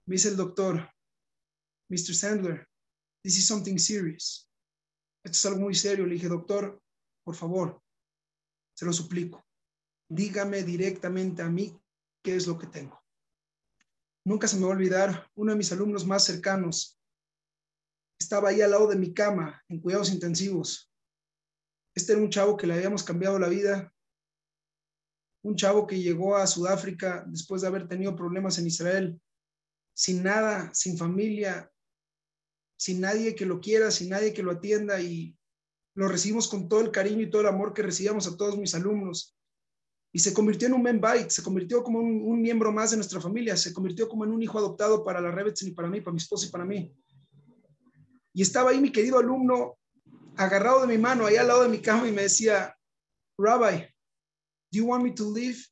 Me dice el doctor, Mr. Sandler, this is something serious. Esto es algo muy serio. Le dije, doctor, por favor, se lo suplico. Dígame directamente a mí qué es lo que tengo. Nunca se me va a olvidar, uno de mis alumnos más cercanos estaba ahí al lado de mi cama en cuidados intensivos. Este era un chavo que le habíamos cambiado la vida, un chavo que llegó a Sudáfrica después de haber tenido problemas en Israel, sin nada, sin familia, sin nadie que lo quiera, sin nadie que lo atienda y lo recibimos con todo el cariño y todo el amor que recibíamos a todos mis alumnos y se convirtió en un membite, se convirtió como un, miembro más de nuestra familia, se convirtió como en un hijo adoptado para la Rebetzin y para mí, para mi esposa y para mí. Y estaba ahí mi querido alumno agarrado de mi mano, ahí al lado de mi cama y me decía, Rabbi, do you want me to leave?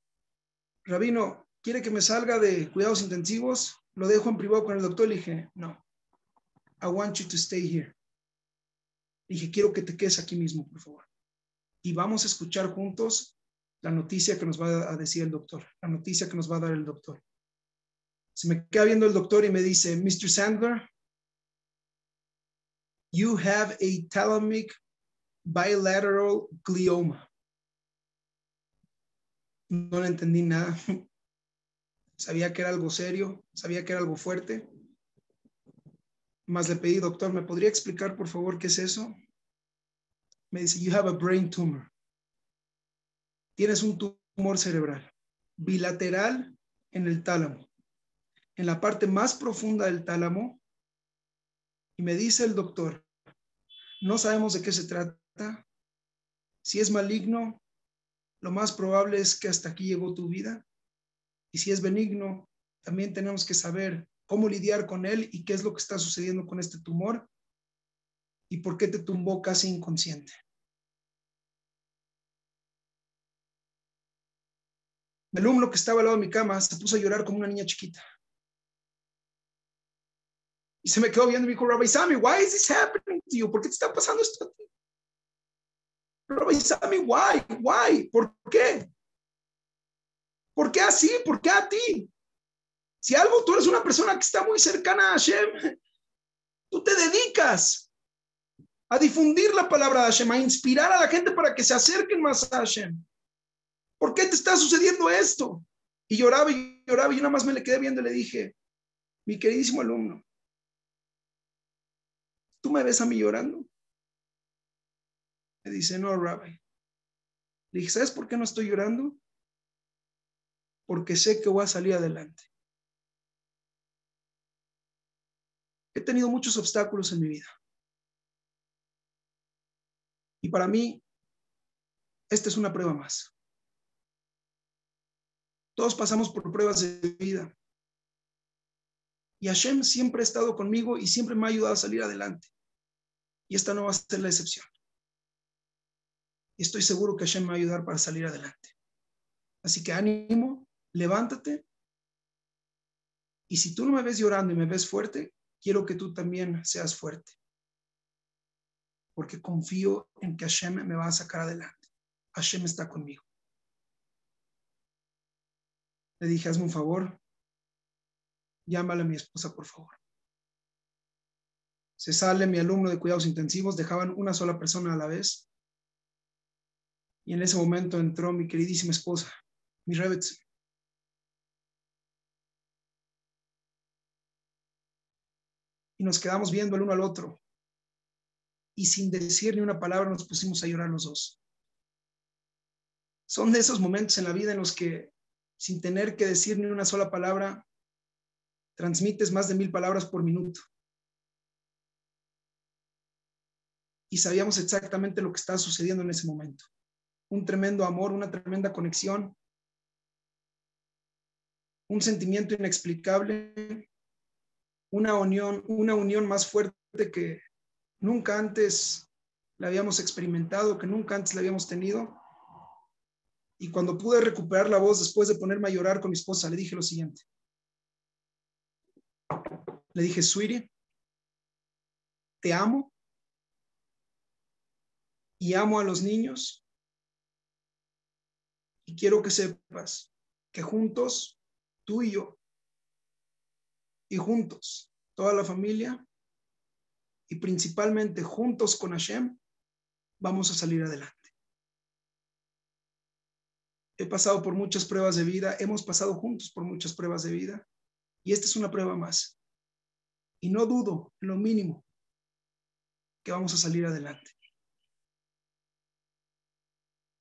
Rabino, ¿quiere que me salga de cuidados intensivos? Lo dejo en privado con el doctor. Le dije, no, I want you to stay here. Dije, quiero que te quedes aquí mismo, por favor. Y vamos a escuchar juntos la noticia que nos va a decir el doctor, la noticia que nos va a dar el doctor. Se me queda viendo el doctor y me dice, Mr. Sandler, you have a thalamic bilateral glioma. No le entendí nada. Sabía que era algo serio, sabía que era algo fuerte. Más le pedí, doctor, ¿me podría explicar por favor qué es eso? Me dice, you have a brain tumor tienes un tumor cerebral bilateral en el tálamo, en la parte más profunda del tálamo. Y me dice el doctor, no sabemos de qué se trata. Si es maligno, lo más probable es que hasta aquí llegó tu vida. Y si es benigno, también tenemos que saber cómo lidiar con él y qué es lo que está sucediendo con este tumor y por qué te tumbó casi inconsciente. El alumno que estaba al lado de mi cama se puso a llorar como una niña chiquita. Y se me quedó viendo y me dijo, Rabbi Sami, why is this happening to you? ¿Por qué te está pasando esto a ti? Rabbi Sami, why? Why? ¿Por qué? ¿Por qué así? ¿Por qué a ti? Si algo, tú eres una persona que está muy cercana a Hashem, tú te dedicas a difundir la palabra de Hashem, a inspirar a la gente para que se acerquen más a Hashem. ¿por qué te está sucediendo esto? Y lloraba y lloraba y yo nada más me le quedé viendo y le dije, mi queridísimo alumno, ¿tú me ves a mí llorando? Dice, no, Rabbi. Le dije, ¿sabes por qué no estoy llorando? Porque sé que voy a salir adelante. He tenido muchos obstáculos en mi vida. Y para mí, esta es una prueba más. Todos pasamos por pruebas de vida. Y Hashem siempre ha estado conmigo y siempre me ha ayudado a salir adelante. Y esta no va a ser la excepción. Estoy seguro que Hashem me va a ayudar para salir adelante. Así que ánimo, levántate. Y si tú no me ves llorando y me ves fuerte, quiero que tú también seas fuerte. Porque confío en que Hashem me va a sacar adelante. Hashem está conmigo. Le dije, hazme un favor, llámale a mi esposa, por favor. Se sale mi alumno de cuidados intensivos, dejaban una sola persona a la vez. Y en ese momento entró mi queridísima esposa, mi Rebetz. Y nos quedamos viendo el uno al otro. Y sin decir ni una palabra nos pusimos a llorar los dos. Son de esos momentos en la vida en los que sin tener que decir ni una sola palabra, transmites más de mil palabras por minuto. Y sabíamos exactamente lo que estaba sucediendo en ese momento. Un tremendo amor, una tremenda conexión, un sentimiento inexplicable, una unión, una unión más fuerte que nunca antes la habíamos experimentado, que nunca antes la habíamos tenido y cuando pude recuperar la voz después de ponerme a llorar con mi esposa, le dije lo siguiente. Le dije, sweetie, te amo y amo a los niños. Y quiero que sepas que juntos, tú y yo, y juntos, toda la familia, y principalmente juntos con Hashem, vamos a salir adelante. He pasado por muchas pruebas de vida, hemos pasado juntos por muchas pruebas de vida, y esta es una prueba más. Y no dudo en lo mínimo que vamos a salir adelante.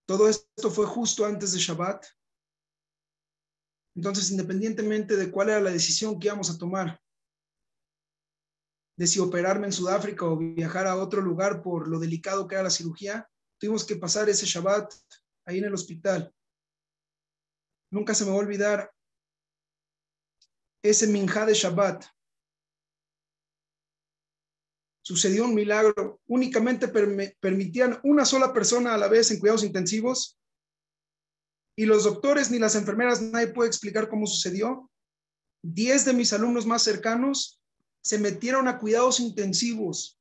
Todo esto fue justo antes de Shabbat. Entonces, independientemente de cuál era la decisión que íbamos a tomar, de si operarme en Sudáfrica o viajar a otro lugar por lo delicado que era la cirugía, tuvimos que pasar ese Shabbat ahí en el hospital. Nunca se me va a olvidar ese minjá de Shabbat. Sucedió un milagro. Únicamente permitían una sola persona a la vez en cuidados intensivos y los doctores ni las enfermeras, nadie puede explicar cómo sucedió. Diez de mis alumnos más cercanos se metieron a cuidados intensivos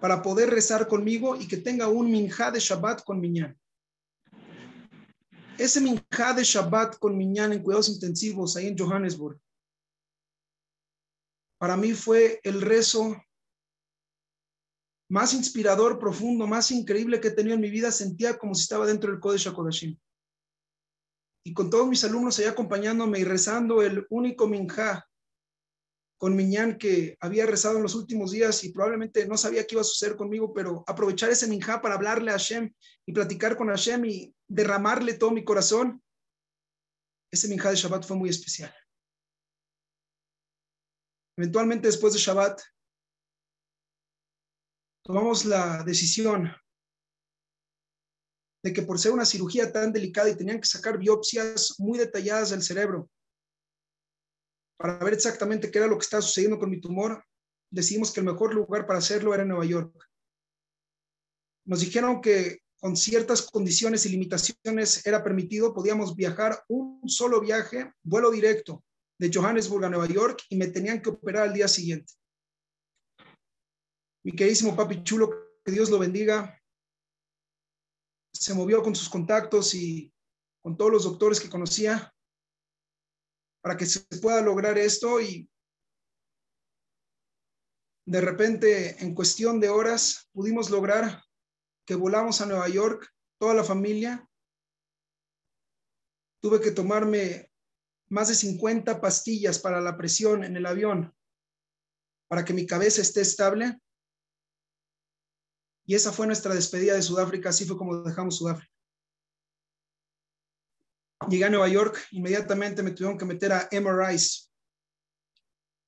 para poder rezar conmigo y que tenga un minjá de Shabbat con Miñán. Ese minjá de Shabbat con Miñán en cuidados intensivos ahí en Johannesburg, para mí fue el rezo más inspirador, profundo, más increíble que he tenido en mi vida. Sentía como si estaba dentro del Kodesh HaKodashim y con todos mis alumnos ahí acompañándome y rezando el único minjá con Miñán que había rezado en los últimos días y probablemente no sabía qué iba a suceder conmigo, pero aprovechar ese minjá para hablarle a Hashem y platicar con Hashem y derramarle todo mi corazón, ese minjá de Shabbat fue muy especial. Eventualmente después de Shabbat, tomamos la decisión de que por ser una cirugía tan delicada y tenían que sacar biopsias muy detalladas del cerebro para ver exactamente qué era lo que estaba sucediendo con mi tumor, decidimos que el mejor lugar para hacerlo era Nueva York. Nos dijeron que con ciertas condiciones y limitaciones era permitido, podíamos viajar un solo viaje, vuelo directo de Johannesburg a Nueva York y me tenían que operar al día siguiente. Mi queridísimo papi chulo, que Dios lo bendiga, se movió con sus contactos y con todos los doctores que conocía para que se pueda lograr esto y de repente en cuestión de horas pudimos lograr que volamos a Nueva York, toda la familia. Tuve que tomarme más de 50 pastillas para la presión en el avión para que mi cabeza esté estable y esa fue nuestra despedida de Sudáfrica, así fue como dejamos Sudáfrica. Llegué a Nueva York, inmediatamente me tuvieron que meter a MRIs,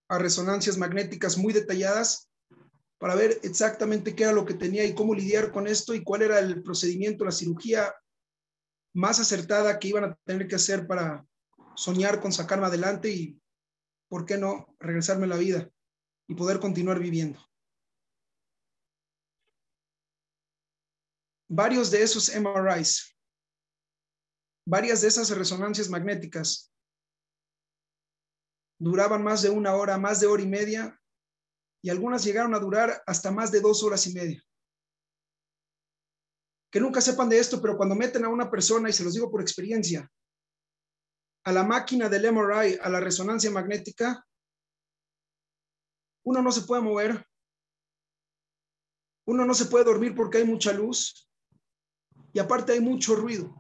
a resonancias magnéticas muy detalladas, para ver exactamente qué era lo que tenía y cómo lidiar con esto y cuál era el procedimiento, la cirugía más acertada que iban a tener que hacer para soñar con sacarme adelante y, ¿por qué no?, regresarme a la vida y poder continuar viviendo. Varios de esos MRIs, varias de esas resonancias magnéticas duraban más de una hora, más de hora y media, y algunas llegaron a durar hasta más de dos horas y media. Que nunca sepan de esto, pero cuando meten a una persona, y se los digo por experiencia, a la máquina del MRI, a la resonancia magnética, uno no se puede mover, uno no se puede dormir porque hay mucha luz, y aparte hay mucho ruido.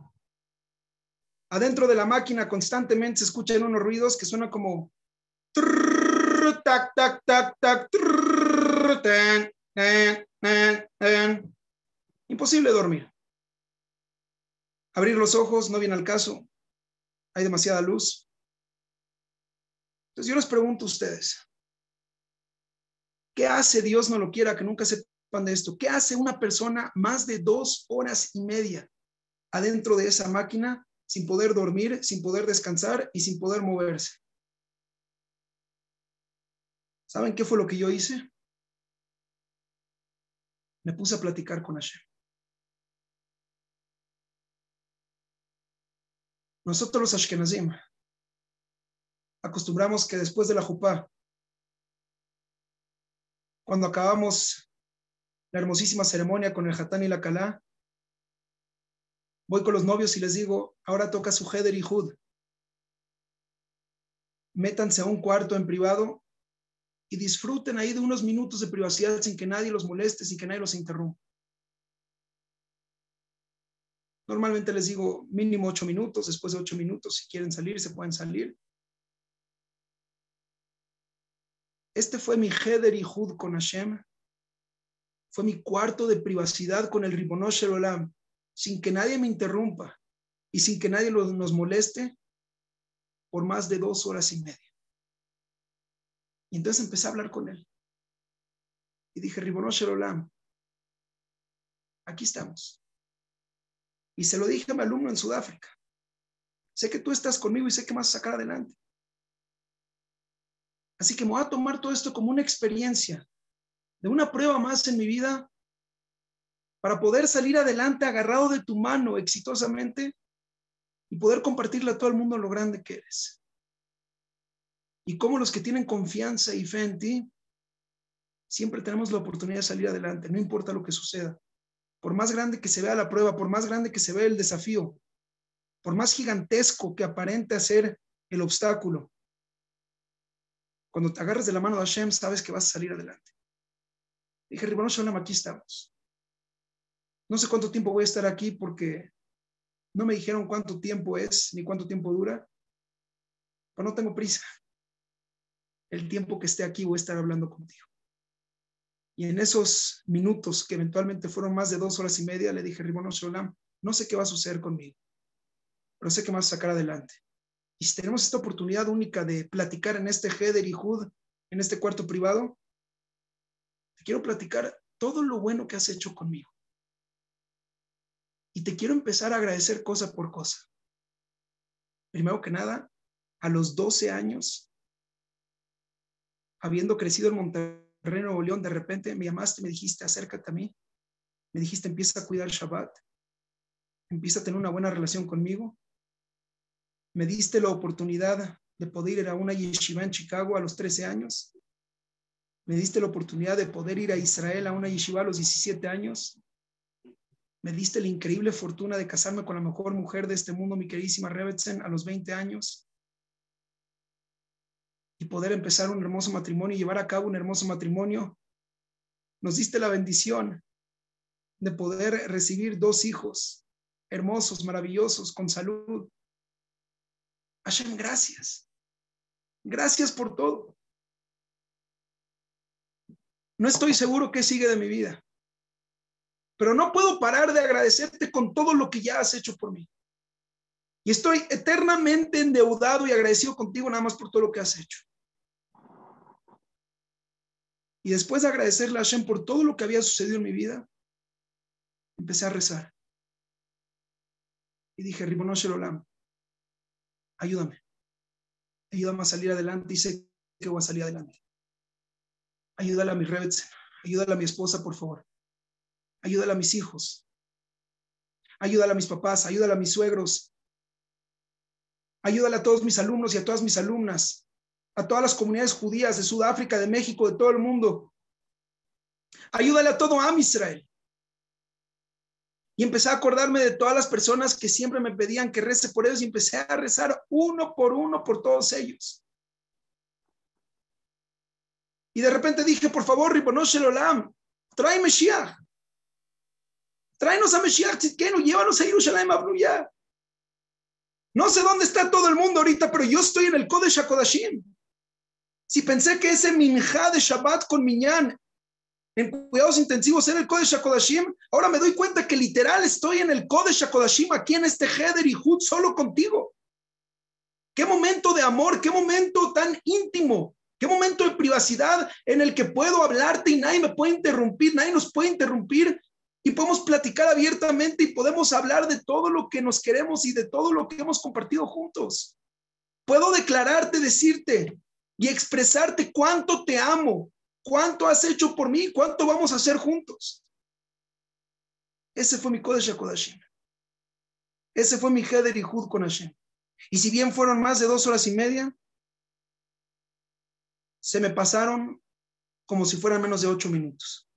Adentro de la máquina constantemente se escuchan unos ruidos que suenan como tac, Imposible dormir. Abrir los ojos no viene al caso. Hay demasiada luz. Entonces yo les pregunto a ustedes, ¿qué hace Dios no lo quiera que nunca se de esto. ¿Qué hace una persona más de dos horas y media adentro de esa máquina sin poder dormir, sin poder descansar y sin poder moverse? ¿Saben qué fue lo que yo hice? Me puse a platicar con Hashem. Nosotros los Ashkenazim acostumbramos que después de la jupá, cuando acabamos la hermosísima ceremonia con el Hatán y la Kalá, voy con los novios y les digo, ahora toca su Heder y Hud. Métanse a un cuarto en privado y disfruten ahí de unos minutos de privacidad sin que nadie los moleste, sin que nadie los interrumpa. Normalmente les digo mínimo ocho minutos, después de ocho minutos, si quieren salir, se pueden salir. Este fue mi Heder y Hud con Hashem. Fue mi cuarto de privacidad con el Ribonosh Olam, sin que nadie me interrumpa y sin que nadie nos moleste por más de dos horas y media. Y entonces empecé a hablar con él. Y dije, Ribonosh Olam, aquí estamos. Y se lo dije a mi alumno en Sudáfrica. Sé que tú estás conmigo y sé que vas a sacar adelante. Así que me voy a tomar todo esto como una experiencia, de una prueba más en mi vida, para poder salir adelante agarrado de tu mano exitosamente y poder compartirle a todo el mundo lo grande que eres. Y cómo los que tienen confianza y fe en ti, siempre tenemos la oportunidad de salir adelante, no importa lo que suceda. Por más grande que se vea la prueba, por más grande que se vea el desafío, por más gigantesco que aparente ser el obstáculo, cuando te agarras de la mano de Hashem, sabes que vas a salir adelante. Dije, Ribón Shalom, aquí estamos. No sé cuánto tiempo voy a estar aquí porque no me dijeron cuánto tiempo es ni cuánto tiempo dura. Pero no tengo prisa. El tiempo que esté aquí voy a estar hablando contigo. Y en esos minutos, que eventualmente fueron más de dos horas y media, le dije, Ribón Shalom, no sé qué va a suceder conmigo, pero sé que me vas a sacar adelante. Y si tenemos esta oportunidad única de platicar en este Heder y Hud, en este cuarto privado, quiero platicar todo lo bueno que has hecho conmigo. Y te quiero empezar a agradecer cosa por cosa. Primero que nada, a los 12 años, habiendo crecido en Monterrey, Nuevo León, de repente me llamaste, me dijiste, acércate a mí. Me dijiste, empieza a cuidar Shabbat. Empieza a tener una buena relación conmigo me diste la oportunidad de poder ir a una yeshiva en Chicago a los 13 años. Me diste la oportunidad de poder ir a Israel a una yeshiva a los 17 años. Me diste la increíble fortuna de casarme con la mejor mujer de este mundo, mi queridísima Rebetzen, a los 20 años. Y poder empezar un hermoso matrimonio y llevar a cabo un hermoso matrimonio. Nos diste la bendición de poder recibir dos hijos hermosos, maravillosos, con salud, Hashem, gracias. Gracias por todo. No estoy seguro qué sigue de mi vida, pero no puedo parar de agradecerte con todo lo que ya has hecho por mí. Y estoy eternamente endeudado y agradecido contigo nada más por todo lo que has hecho. Y después de agradecerle a Hashem por todo lo que había sucedido en mi vida, empecé a rezar. Y dije, Ribonosh Olam, ayúdame. Ayúdame a salir adelante y sé que voy a salir adelante. Ayúdale a mi Rebetz, ayúdale a mi esposa, por favor. Ayúdale a mis hijos. Ayúdale a mis papás, ayúdale a mis suegros. Ayúdale a todos mis alumnos y a todas mis alumnas, a todas las comunidades judías de Sudáfrica, de México, de todo el mundo. Ayúdale a todo Am Israel. Y empecé a acordarme de todas las personas que siempre me pedían que rece por ellos y empecé a rezar uno por uno por todos ellos. Y de repente dije, por favor, Ribonosh Olam, trae Meshiach. Tráenos a no llévanos a Jerusalén a No sé dónde está todo el mundo ahorita, pero yo estoy en el Kodesh HaKodashim. Si pensé que ese minja de Shabbat con Miñán en cuidados intensivos en el Kodesh HaKodashim, ahora me doy cuenta que literal estoy en el Kodesh HaKodashim, aquí en este Heder y Hud, solo contigo. Qué momento de amor, qué momento tan íntimo, qué momento de privacidad en el que puedo hablarte y nadie me puede interrumpir, nadie nos puede interrumpir y podemos platicar abiertamente y podemos hablar de todo lo que nos queremos y de todo lo que hemos compartido juntos. Puedo declararte, decirte y expresarte cuánto te amo, ¿Cuánto has hecho por mí? ¿Cuánto vamos a hacer juntos? Ese fue mi Kodesh HaKodashim. Ese fue mi Heder y Hud con Hashem. Y si bien fueron más de dos horas y media, se me pasaron como si fueran menos de ocho minutos.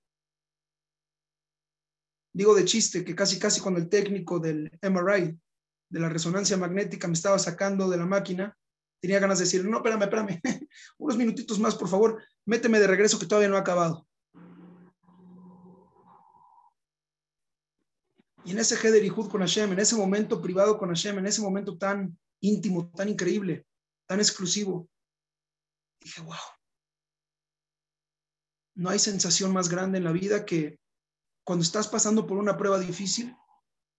Digo de chiste que casi, casi cuando el técnico del MRI, de la resonancia magnética, me estaba sacando de la máquina, tenía ganas de decir, no, espérame, espérame, unos minutitos más, por favor, méteme de regreso que todavía no ha acabado. Y en ese Heder Hud con Hashem, en ese momento privado con Hashem, en ese momento tan íntimo, tan increíble, tan exclusivo, dije, wow, no hay sensación más grande en la vida que cuando estás pasando por una prueba difícil,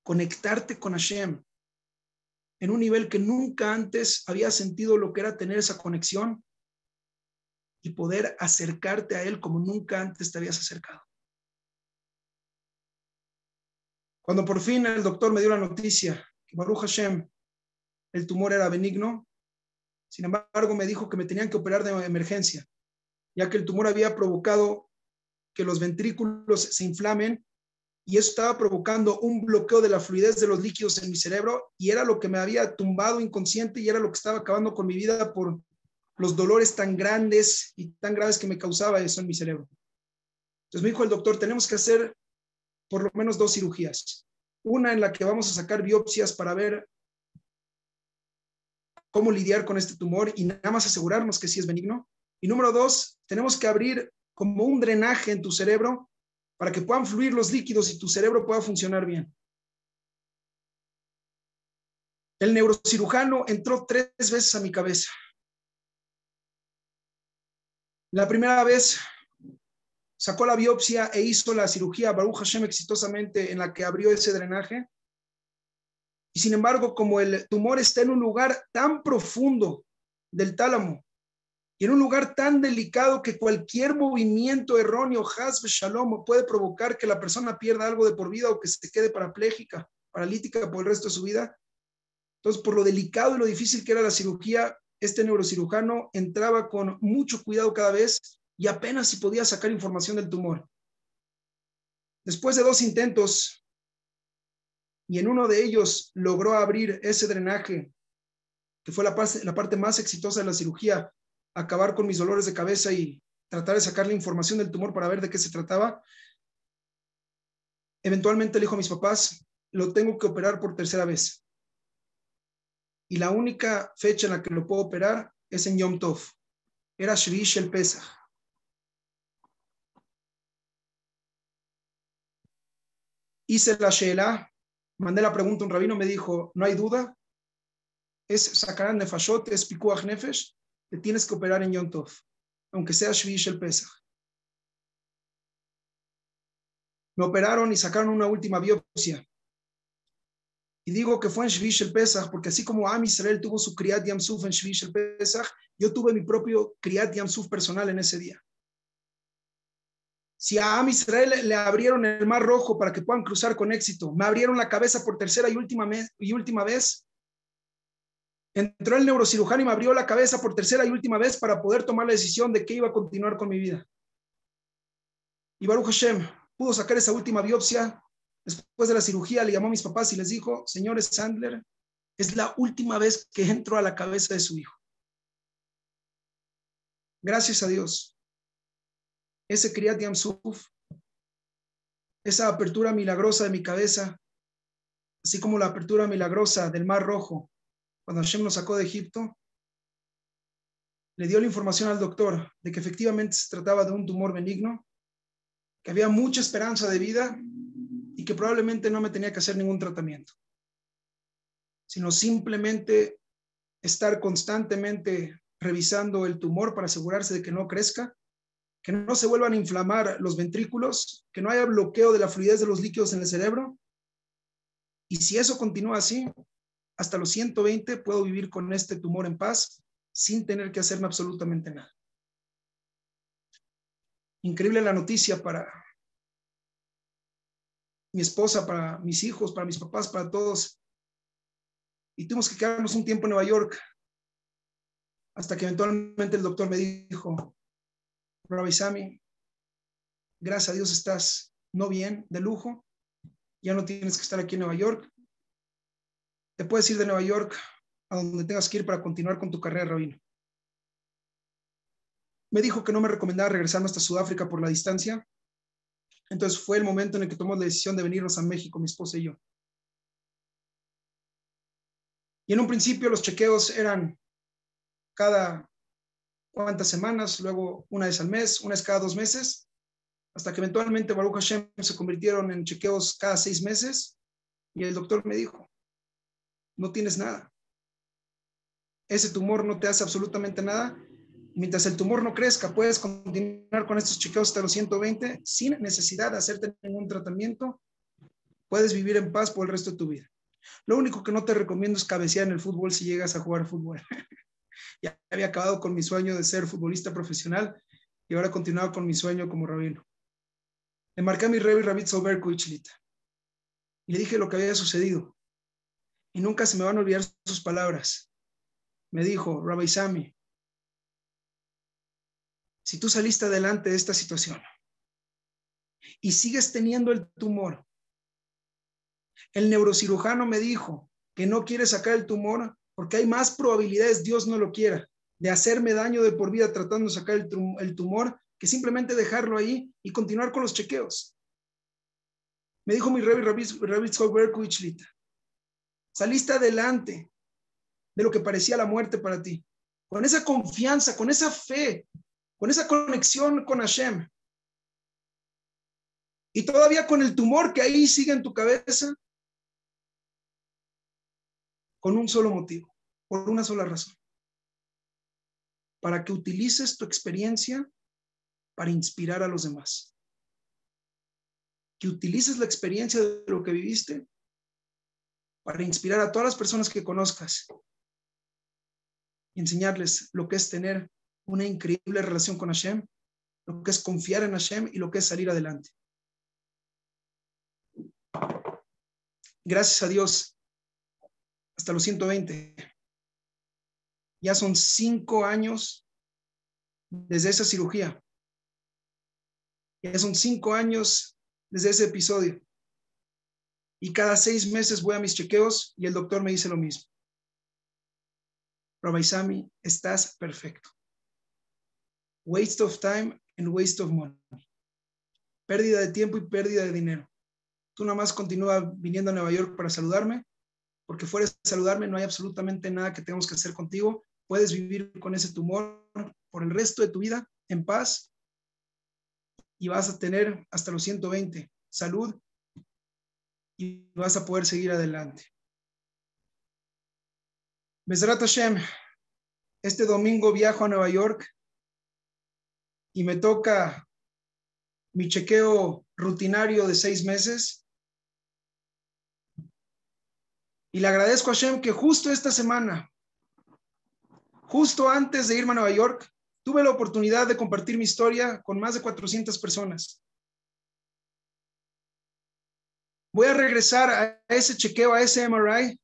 conectarte con Hashem en un nivel que nunca antes había sentido lo que era tener esa conexión y poder acercarte a Él como nunca antes te habías acercado. Cuando por fin el doctor me dio la noticia que Baruch Hashem, el tumor era benigno, sin embargo me dijo que me tenían que operar de emergencia ya que el tumor había provocado que los ventrículos se inflamen y eso estaba provocando un bloqueo de la fluidez de los líquidos en mi cerebro y era lo que me había tumbado inconsciente y era lo que estaba acabando con mi vida por los dolores tan grandes y tan graves que me causaba eso en mi cerebro. Entonces me dijo el doctor, tenemos que hacer por lo menos dos cirugías. Una en la que vamos a sacar biopsias para ver cómo lidiar con este tumor y nada más asegurarnos que sí es benigno. Y número dos, tenemos que abrir como un drenaje en tu cerebro para que puedan fluir los líquidos y tu cerebro pueda funcionar bien. El neurocirujano entró tres veces a mi cabeza. La primera vez sacó la biopsia e hizo la cirugía Baruch Hashem exitosamente en la que abrió ese drenaje. Y sin embargo, como el tumor está en un lugar tan profundo del tálamo y en un lugar tan delicado que cualquier movimiento erróneo, hasbe shalom, puede provocar que la persona pierda algo de por vida o que se quede parapléjica, paralítica por el resto de su vida. Entonces, por lo delicado y lo difícil que era la cirugía, este neurocirujano entraba con mucho cuidado cada vez y apenas si podía sacar información del tumor. Después de dos intentos, y en uno de ellos logró abrir ese drenaje, que fue la la parte más exitosa de la cirugía, acabar con mis dolores de cabeza y tratar de sacar la información del tumor para ver de qué se trataba. Eventualmente le dijo a mis papás, lo tengo que operar por tercera vez. Y la única fecha en la que lo puedo operar es en Yom Tov. Era Shvish el Pesach. Hice la Sheela, mandé la pregunta a un rabino, me dijo, no hay duda, es sacarán nefashot, es pikuach nefesh, te tienes que operar en Yom Tov, aunque sea Shvish el Pesach. Me operaron y sacaron una última biopsia. Y digo que fue en Shvish el Pesach, porque así como Am Israel tuvo su Kriyat Yamsuf en Shvish el Pesach, yo tuve mi propio Kriyat Yamsuf personal en ese día. Si a Am Israel le abrieron el mar rojo para que puedan cruzar con éxito, me abrieron la cabeza por tercera y última, y última vez, Entró el neurocirujano y me abrió la cabeza por tercera y última vez para poder tomar la decisión de que iba a continuar con mi vida. Y Baruch Hashem pudo sacar esa última biopsia. Después de la cirugía le llamó a mis papás y les dijo, señores Sandler, es la última vez que entro a la cabeza de su hijo. Gracias a Dios. Ese Kriyat Yamsuf, esa apertura milagrosa de mi cabeza, así como la apertura milagrosa del Mar Rojo, cuando Hashem nos sacó de Egipto, le dio la información al doctor de que efectivamente se trataba de un tumor benigno, que había mucha esperanza de vida y que probablemente no me tenía que hacer ningún tratamiento, sino simplemente estar constantemente revisando el tumor para asegurarse de que no crezca, que no se vuelvan a inflamar los ventrículos, que no haya bloqueo de la fluidez de los líquidos en el cerebro. Y si eso continúa así, hasta los 120 puedo vivir con este tumor en paz sin tener que hacerme absolutamente nada. Increíble la noticia para mi esposa, para mis hijos, para mis papás, para todos. Y tuvimos que quedarnos un tiempo en Nueva York hasta que eventualmente el doctor me dijo, Rabbi Sami, gracias a Dios estás no bien, de lujo, ya no tienes que estar aquí en Nueva York, te puedes ir de Nueva York a donde tengas que ir para continuar con tu carrera, rabino. Me dijo que no me recomendaba regresarme hasta Sudáfrica por la distancia. Entonces fue el momento en el que tomó la decisión de venirnos a México, mi esposa y yo. Y en un principio los chequeos eran cada cuantas semanas, luego una vez al mes, una vez cada dos meses, hasta que eventualmente Baruch Hashem se convirtieron en chequeos cada seis meses y el doctor me dijo, no tienes nada. Ese tumor no te hace absolutamente nada. Mientras el tumor no crezca, puedes continuar con estos chequeos hasta los 120 sin necesidad de hacerte ningún tratamiento. Puedes vivir en paz por el resto de tu vida. Lo único que no te recomiendo es cabecear en el fútbol si llegas a jugar fútbol. ya había acabado con mi sueño de ser futbolista profesional y ahora continuaba con mi sueño como rabino. Le marqué a mi Revi Rabit Soberkovich y le dije lo que había sucedido. Y nunca se me van a olvidar sus palabras. Me dijo, Rabbi Sami, si tú saliste adelante de esta situación y sigues teniendo el tumor, el neurocirujano me dijo que no quiere sacar el tumor porque hay más probabilidades, Dios no lo quiera, de hacerme daño de por vida tratando de sacar el, tumor que simplemente dejarlo ahí y continuar con los chequeos. Me dijo mi Rabbi Rabbi saliste adelante de lo que parecía la muerte para ti, con esa confianza, con esa fe, con esa conexión con Hashem. Y todavía con el tumor que ahí sigue en tu cabeza, con un solo motivo, por una sola razón. Para que utilices tu experiencia para inspirar a los demás. Que utilices la experiencia de lo que viviste para inspirar a todas las personas que conozcas y enseñarles lo que es tener una increíble relación con Hashem, lo que es confiar en Hashem y lo que es salir adelante. Gracias a Dios, hasta los 120. Ya son cinco años desde esa cirugía. Ya son cinco años desde ese episodio. Y cada seis meses voy a mis chequeos y el doctor me dice lo mismo. Robaisami, estás perfecto. Waste of time and waste of money. Pérdida de tiempo y pérdida de dinero. Tú nada más continúa viniendo a Nueva York para saludarme porque fuera de saludarme no hay absolutamente nada que tengamos que hacer contigo. Puedes vivir con ese tumor por el resto de tu vida en paz y vas a tener hasta los 120 salud y vas a poder seguir adelante. Besrat Hashem, este domingo viajo a Nueva York y me toca mi chequeo rutinario de seis meses Y le agradezco a Hashem que justo esta semana, justo antes de irme a Nueva York, tuve la oportunidad de compartir mi historia con más de 400 personas. Voy a regresar a ese chequeo, a ese MRI,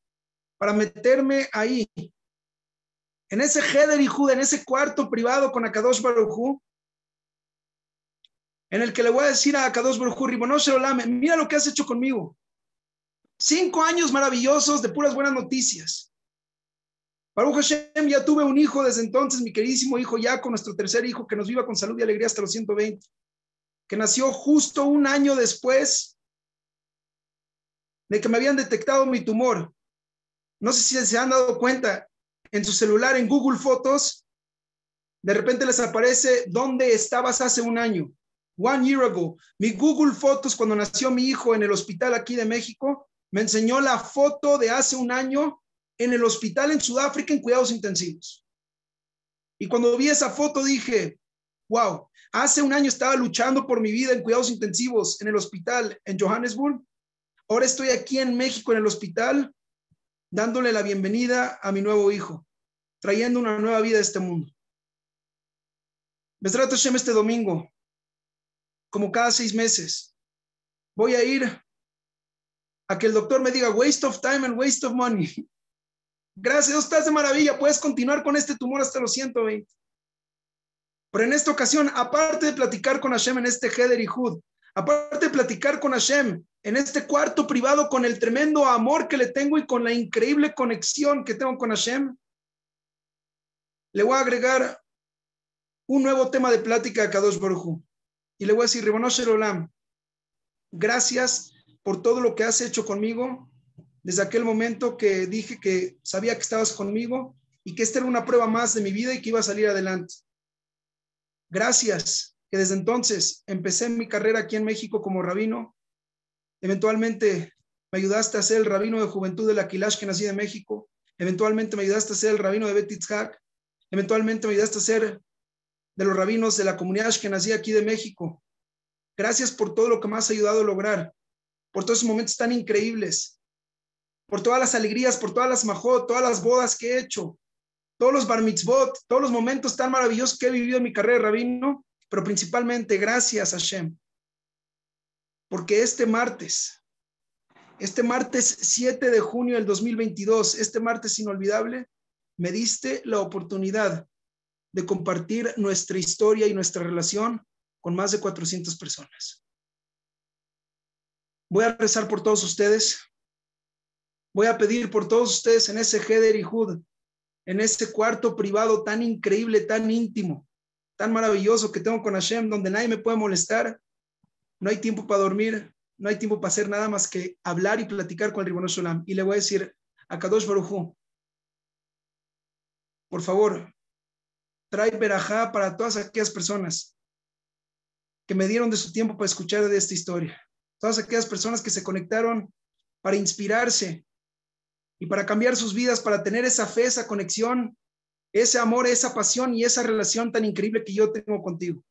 para meterme ahí, en ese Heder y en ese cuarto privado con Akadosh Baruj en el que le voy a decir a Akadosh Baruj Hu, mira lo que has hecho conmigo. Cinco años maravillosos de puras buenas noticias. Baruch Hashem, ya tuve un hijo desde entonces, mi queridísimo hijo con nuestro tercer hijo, que nos viva con salud y alegría hasta los 120, que nació justo un año después de que me habían detectado mi tumor. No sé si se han dado cuenta, en su celular, en Google Fotos, de repente les aparece dónde estabas hace un año. One year ago. Mi Google Fotos, cuando nació mi hijo en el hospital aquí de México, me enseñó la foto de hace un año en el hospital en Sudáfrica en cuidados intensivos. Y cuando vi esa foto dije, wow, hace un año estaba luchando por mi vida en cuidados intensivos en el hospital en Johannesburg. Ahora estoy aquí en México en el hospital dándole la bienvenida a mi nuevo hijo, trayendo una nueva vida a este mundo. Besrat Hashem este domingo, como cada seis meses, voy a ir a que el doctor me diga waste of time and waste of money. Gracias, estás de maravilla, puedes continuar con este tumor hasta los 120. Pero en esta ocasión, aparte de platicar con Hashem en este Heder y Hud, aparte de platicar con Hashem en este cuarto privado con el tremendo amor que le tengo y con la increíble conexión que tengo con Hashem, le voy a agregar un nuevo tema de plática a Kadosh Baruj Y le voy a decir, Ribonosh Olam, gracias por todo lo que has hecho conmigo desde aquel momento que dije que sabía que estabas conmigo y que esta era una prueba más de mi vida y que iba a salir adelante. Gracias, que desde entonces empecé mi carrera aquí en México como rabino. Eventualmente me ayudaste a ser el rabino de juventud de la Kilash que nací de México. Eventualmente me ayudaste a ser el rabino de Betitzhak. Eventualmente me ayudaste a ser de los rabinos de la comunidad que nací aquí de México. Gracias por todo lo que me has ayudado a lograr, por todos esos momentos tan increíbles, por todas las alegrías, por todas las majot, todas las bodas que he hecho, todos los bar mitzvot, todos los momentos tan maravillosos que he vivido en mi carrera rabino, pero principalmente gracias Hashem. Porque este martes, este martes 7 de junio del 2022, este martes inolvidable, me diste la oportunidad de compartir nuestra historia y nuestra relación con más de 400 personas. Voy a rezar por todos ustedes. Voy a pedir por todos ustedes en ese Heder y Hud, en ese cuarto privado tan increíble, tan íntimo, tan maravilloso que tengo con Hashem, donde nadie me puede molestar. No hay tiempo para dormir, no hay tiempo para hacer nada más que hablar y platicar con el Ribbono Shalom. Y le voy a decir a Kadosh Baruj por favor, trae verajá para todas aquellas personas que me dieron de su tiempo para escuchar de esta historia. Todas aquellas personas que se conectaron para inspirarse y para cambiar sus vidas, para tener esa fe, esa conexión, ese amor, esa pasión y esa relación tan increíble que yo tengo contigo.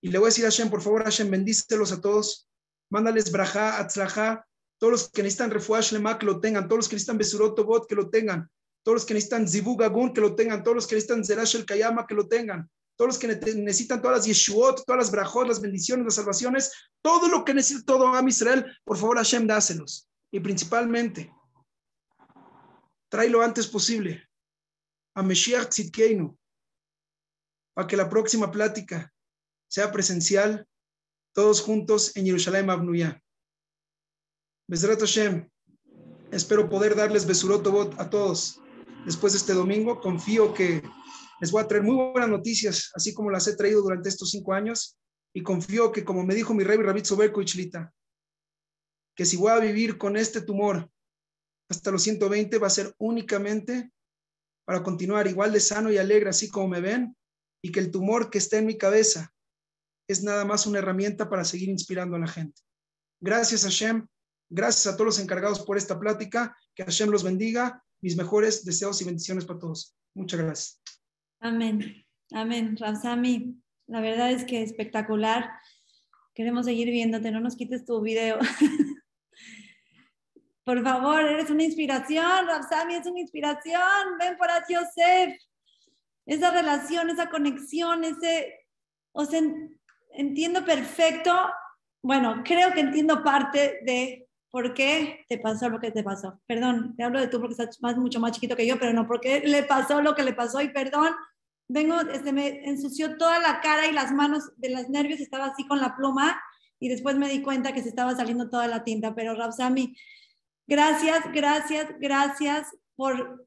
Y le voy a decir a Hashem, por favor, Hashem, bendícelos a todos. Mándales braja, atzlaja, todos los que necesitan refuash lema que lo tengan, todos los que necesitan besurot que lo tengan, todos los que necesitan zivugagun que lo tengan, todos los que necesitan zerash el kayama que lo tengan, todos los que necesitan todas las yeshuot, todas las brajot, las bendiciones, las salvaciones, todo lo que necesita todo a Israel, por favor Hashem dáselos. Y principalmente, trae lo antes posible a Meshiach Tzidkeinu, para que la próxima plática sea presencial, todos juntos en Jerusalén Abnuya. Besrat Hashem, espero poder darles besurot a todos después de este domingo. Confío que les voy a traer muy buenas noticias, así como las he traído durante estos cinco años. Y confío que, como me dijo mi rey Rabit Soberko Ichlita, que si voy a vivir con este tumor hasta los 120 va a ser únicamente para continuar igual de sano y alegre, así como me ven, y que el tumor que está en mi cabeza es nada más una herramienta para seguir inspirando a la gente. Gracias Hashem, gracias a todos los encargados por esta plática, que Hashem los bendiga, mis mejores deseos y bendiciones para todos. Muchas gracias. Amén, amén. Ramsami, la verdad es que espectacular. Queremos seguir viéndote, no nos quites tu video. por favor, eres una inspiración, Ramsami es una inspiración. Ven por aquí, Joseph. Esa relación, esa conexión, ese. O sea, entiendo perfecto. Bueno, creo que entiendo parte de por qué te pasó lo que te pasó. Perdón, te hablo de tú porque estás mucho más chiquito que yo, pero no, porque le pasó lo que le pasó y perdón vengo, este, me ensució toda la cara y las manos de los nervios, estaba así con la pluma y después me di cuenta que se estaba saliendo toda la tinta. Pero Rapsami, gracias, gracias, gracias por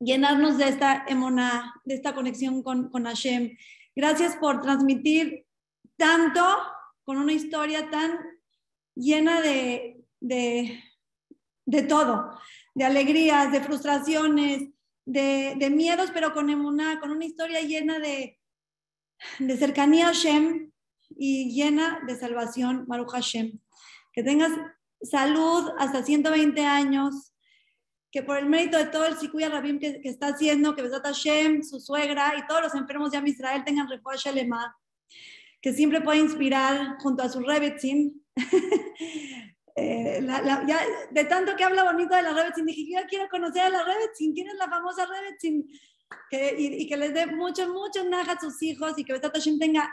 llenarnos de esta emona, de esta conexión con, con Hashem. Gracias por transmitir tanto con una historia tan llena de, de, de todo, de alegrías, de frustraciones, de, miedos, pero con una, con una historia llena de, de cercanía a Hashem y llena de salvación, Maruch Hashem. Que tengas salud hasta 120 años, que por el mérito de todo el Sikuya Rabim que, que, está haciendo, que Besat Hashem, su suegra y todos los enfermos de Israel tengan refuerzo Shalema, que siempre puede inspirar junto a su Rebetzin Eh, ya, de tanto que habla bonito de la Rebetzin, dije, yo quiero conocer a la Rebetzin, ¿quién es la famosa Rebetzin? Que, y, que les dé mucho, mucho naja a sus hijos y que Besat Hashem tenga,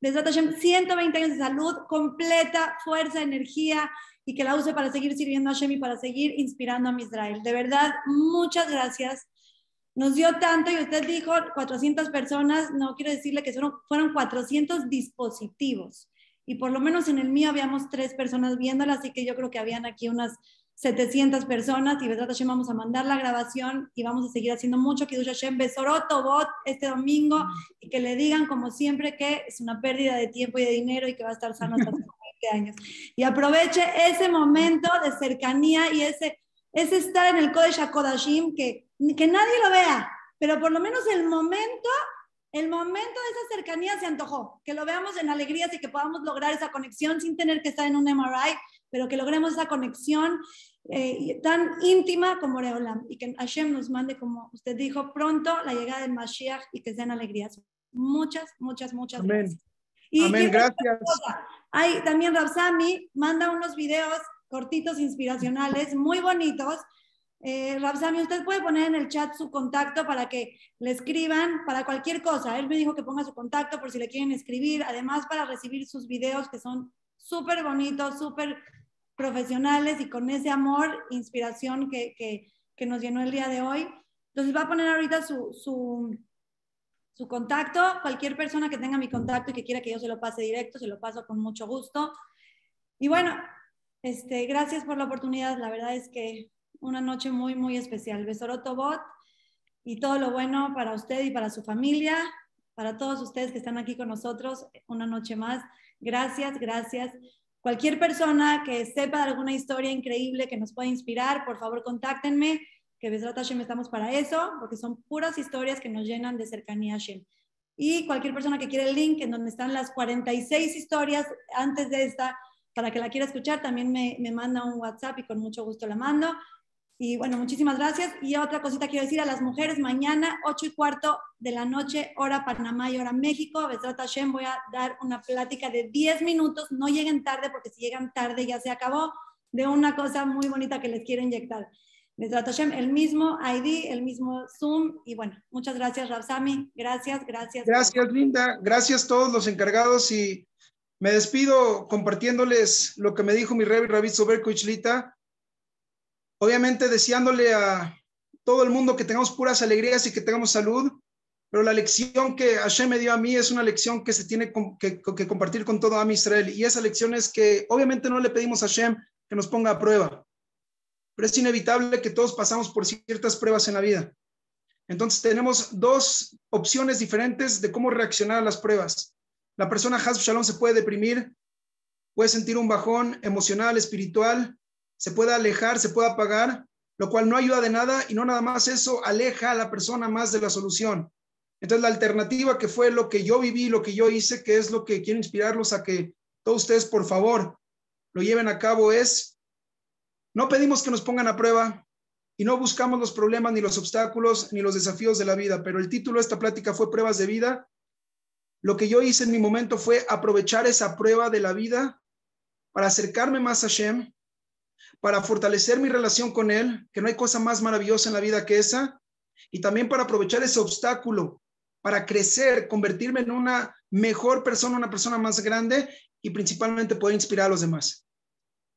Besat Hashem, 120 años de salud, completa, fuerza, energía y que la use para seguir sirviendo a Hashem y para seguir inspirando a Israel. De verdad, muchas gracias. Nos dio tanto y usted dijo 400 personas, no quiero decirle que fueron, fueron 400 dispositivos y por lo menos en el mío habíamos tres personas viéndola, así que yo creo que habían aquí unas 700 personas y verdad Hashem vamos a mandar la grabación y vamos a seguir haciendo mucho Kiddush Hashem Besoroto Bot este domingo y que le digan como siempre que es una pérdida de tiempo y de dinero y que va a estar sano hasta 20 años. Y aproveche ese momento de cercanía y ese es estar en el Kodesh HaKodashim, que, que nadie lo vea, pero por lo menos el momento, el momento de esa cercanía se antojó, que lo veamos en alegrías y que podamos lograr esa conexión sin tener que estar en un MRI, pero que logremos esa conexión eh, tan íntima como Reolam y que Hashem nos mande, como usted dijo, pronto la llegada del Mashiach y que sean alegrías. Muchas, muchas, muchas Amén. gracias. Y Amén, gracias. Hay también Rabsami, manda unos videos cortitos inspiracionales, muy bonitos. Eh, Rabsami, usted puede poner en el chat su contacto para que le escriban para cualquier cosa. Él me dijo que ponga su contacto por si le quieren escribir, además para recibir sus videos que son súper bonitos, súper profesionales y con ese amor, inspiración que, que, que, nos llenó el día de hoy. Entonces va a poner ahorita su, su, su contacto. Cualquier persona que tenga mi contacto y que quiera que yo se lo pase directo, se lo paso con mucho gusto. Y bueno, este, gracias por la oportunidad. La verdad es que una noche muy, muy especial. Besoroto Bot y todo lo bueno para usted y para su familia, para todos ustedes que están aquí con nosotros una noche más. Gracias, gracias. Cualquier persona que sepa de alguna historia increíble que nos pueda inspirar, por favor contáctenme, que Besrat Hashem estamos para eso, porque son puras historias que nos llenan de cercanía a Hashem. Y cualquier persona que quiera el link en donde están las 46 historias antes de esta, para que la quiera escuchar, también me, me manda un WhatsApp y con mucho gusto la mando. Y bueno, muchísimas gracias. Y otra cosita quiero decir a las mujeres, mañana 8 y cuarto de la noche, hora Panamá y hora México, Besrat Hashem, voy a dar una plática de 10 minutos, no lleguen tarde porque si llegan tarde ya se acabó, de una cosa muy bonita que les quiero inyectar. Besrat Hashem, el mismo ID, el mismo Zoom y bueno, muchas gracias Rabsami, gracias, gracias. Gracias Linda, gracias a todos los encargados y me despido compartiéndoles lo que me dijo mi Revi Rabit Soberko Lita obviamente deseándole a todo el mundo que tengamos puras alegrías y que tengamos salud, pero la lección que Hashem me dio a mí es una lección que se tiene que, compartir con todo Am Israel, y esa lección es que obviamente no le pedimos a Hashem que nos ponga a prueba, pero es inevitable que todos pasamos por ciertas pruebas en la vida. Entonces tenemos dos opciones diferentes de cómo reaccionar a las pruebas. La persona Hasb Shalom se puede deprimir, puede sentir un bajón emocional, espiritual, se puede alejar, se puede apagar, lo cual no ayuda de nada y no nada más eso aleja a la persona más de la solución. Entonces la alternativa que fue lo que yo viví, lo que yo hice, que es lo que quiero inspirarlos a que todos ustedes por favor lo lleven a cabo es, no pedimos que nos pongan a prueba y no buscamos los problemas ni los obstáculos ni los desafíos de la vida, pero el título de esta plática fue pruebas de vida. Lo que yo hice en mi momento fue aprovechar esa prueba de la vida para acercarme más a Shem, para fortalecer mi relación con Él, que no hay cosa más maravillosa en la vida que esa, y también para aprovechar ese obstáculo, para crecer, convertirme en una mejor persona, una persona más grande y principalmente poder inspirar a los demás.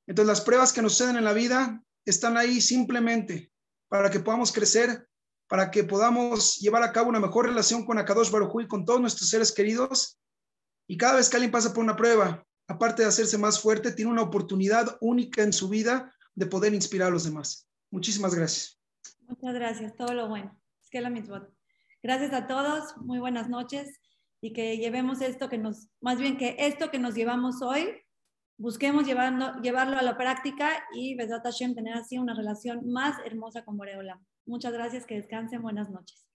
Entonces las pruebas que nos suceden en la vida están ahí simplemente para que podamos crecer, para que podamos llevar a cabo una mejor relación con Akadosh Baruj y con todos nuestros seres queridos. Y cada vez que alguien pasa por una prueba, aparte de hacerse más fuerte, tiene una oportunidad única en su vida de poder inspirar a los demás. Muchísimas gracias. Muchas gracias, todo lo bueno. Es que la misma. Gracias a todos, muy buenas noches y que llevemos esto que nos, más bien que esto que nos llevamos hoy, busquemos llevarlo, llevarlo a la práctica y Besat Hashem tener así una relación más hermosa con Boreola. Muchas gracias, que descansen, buenas noches.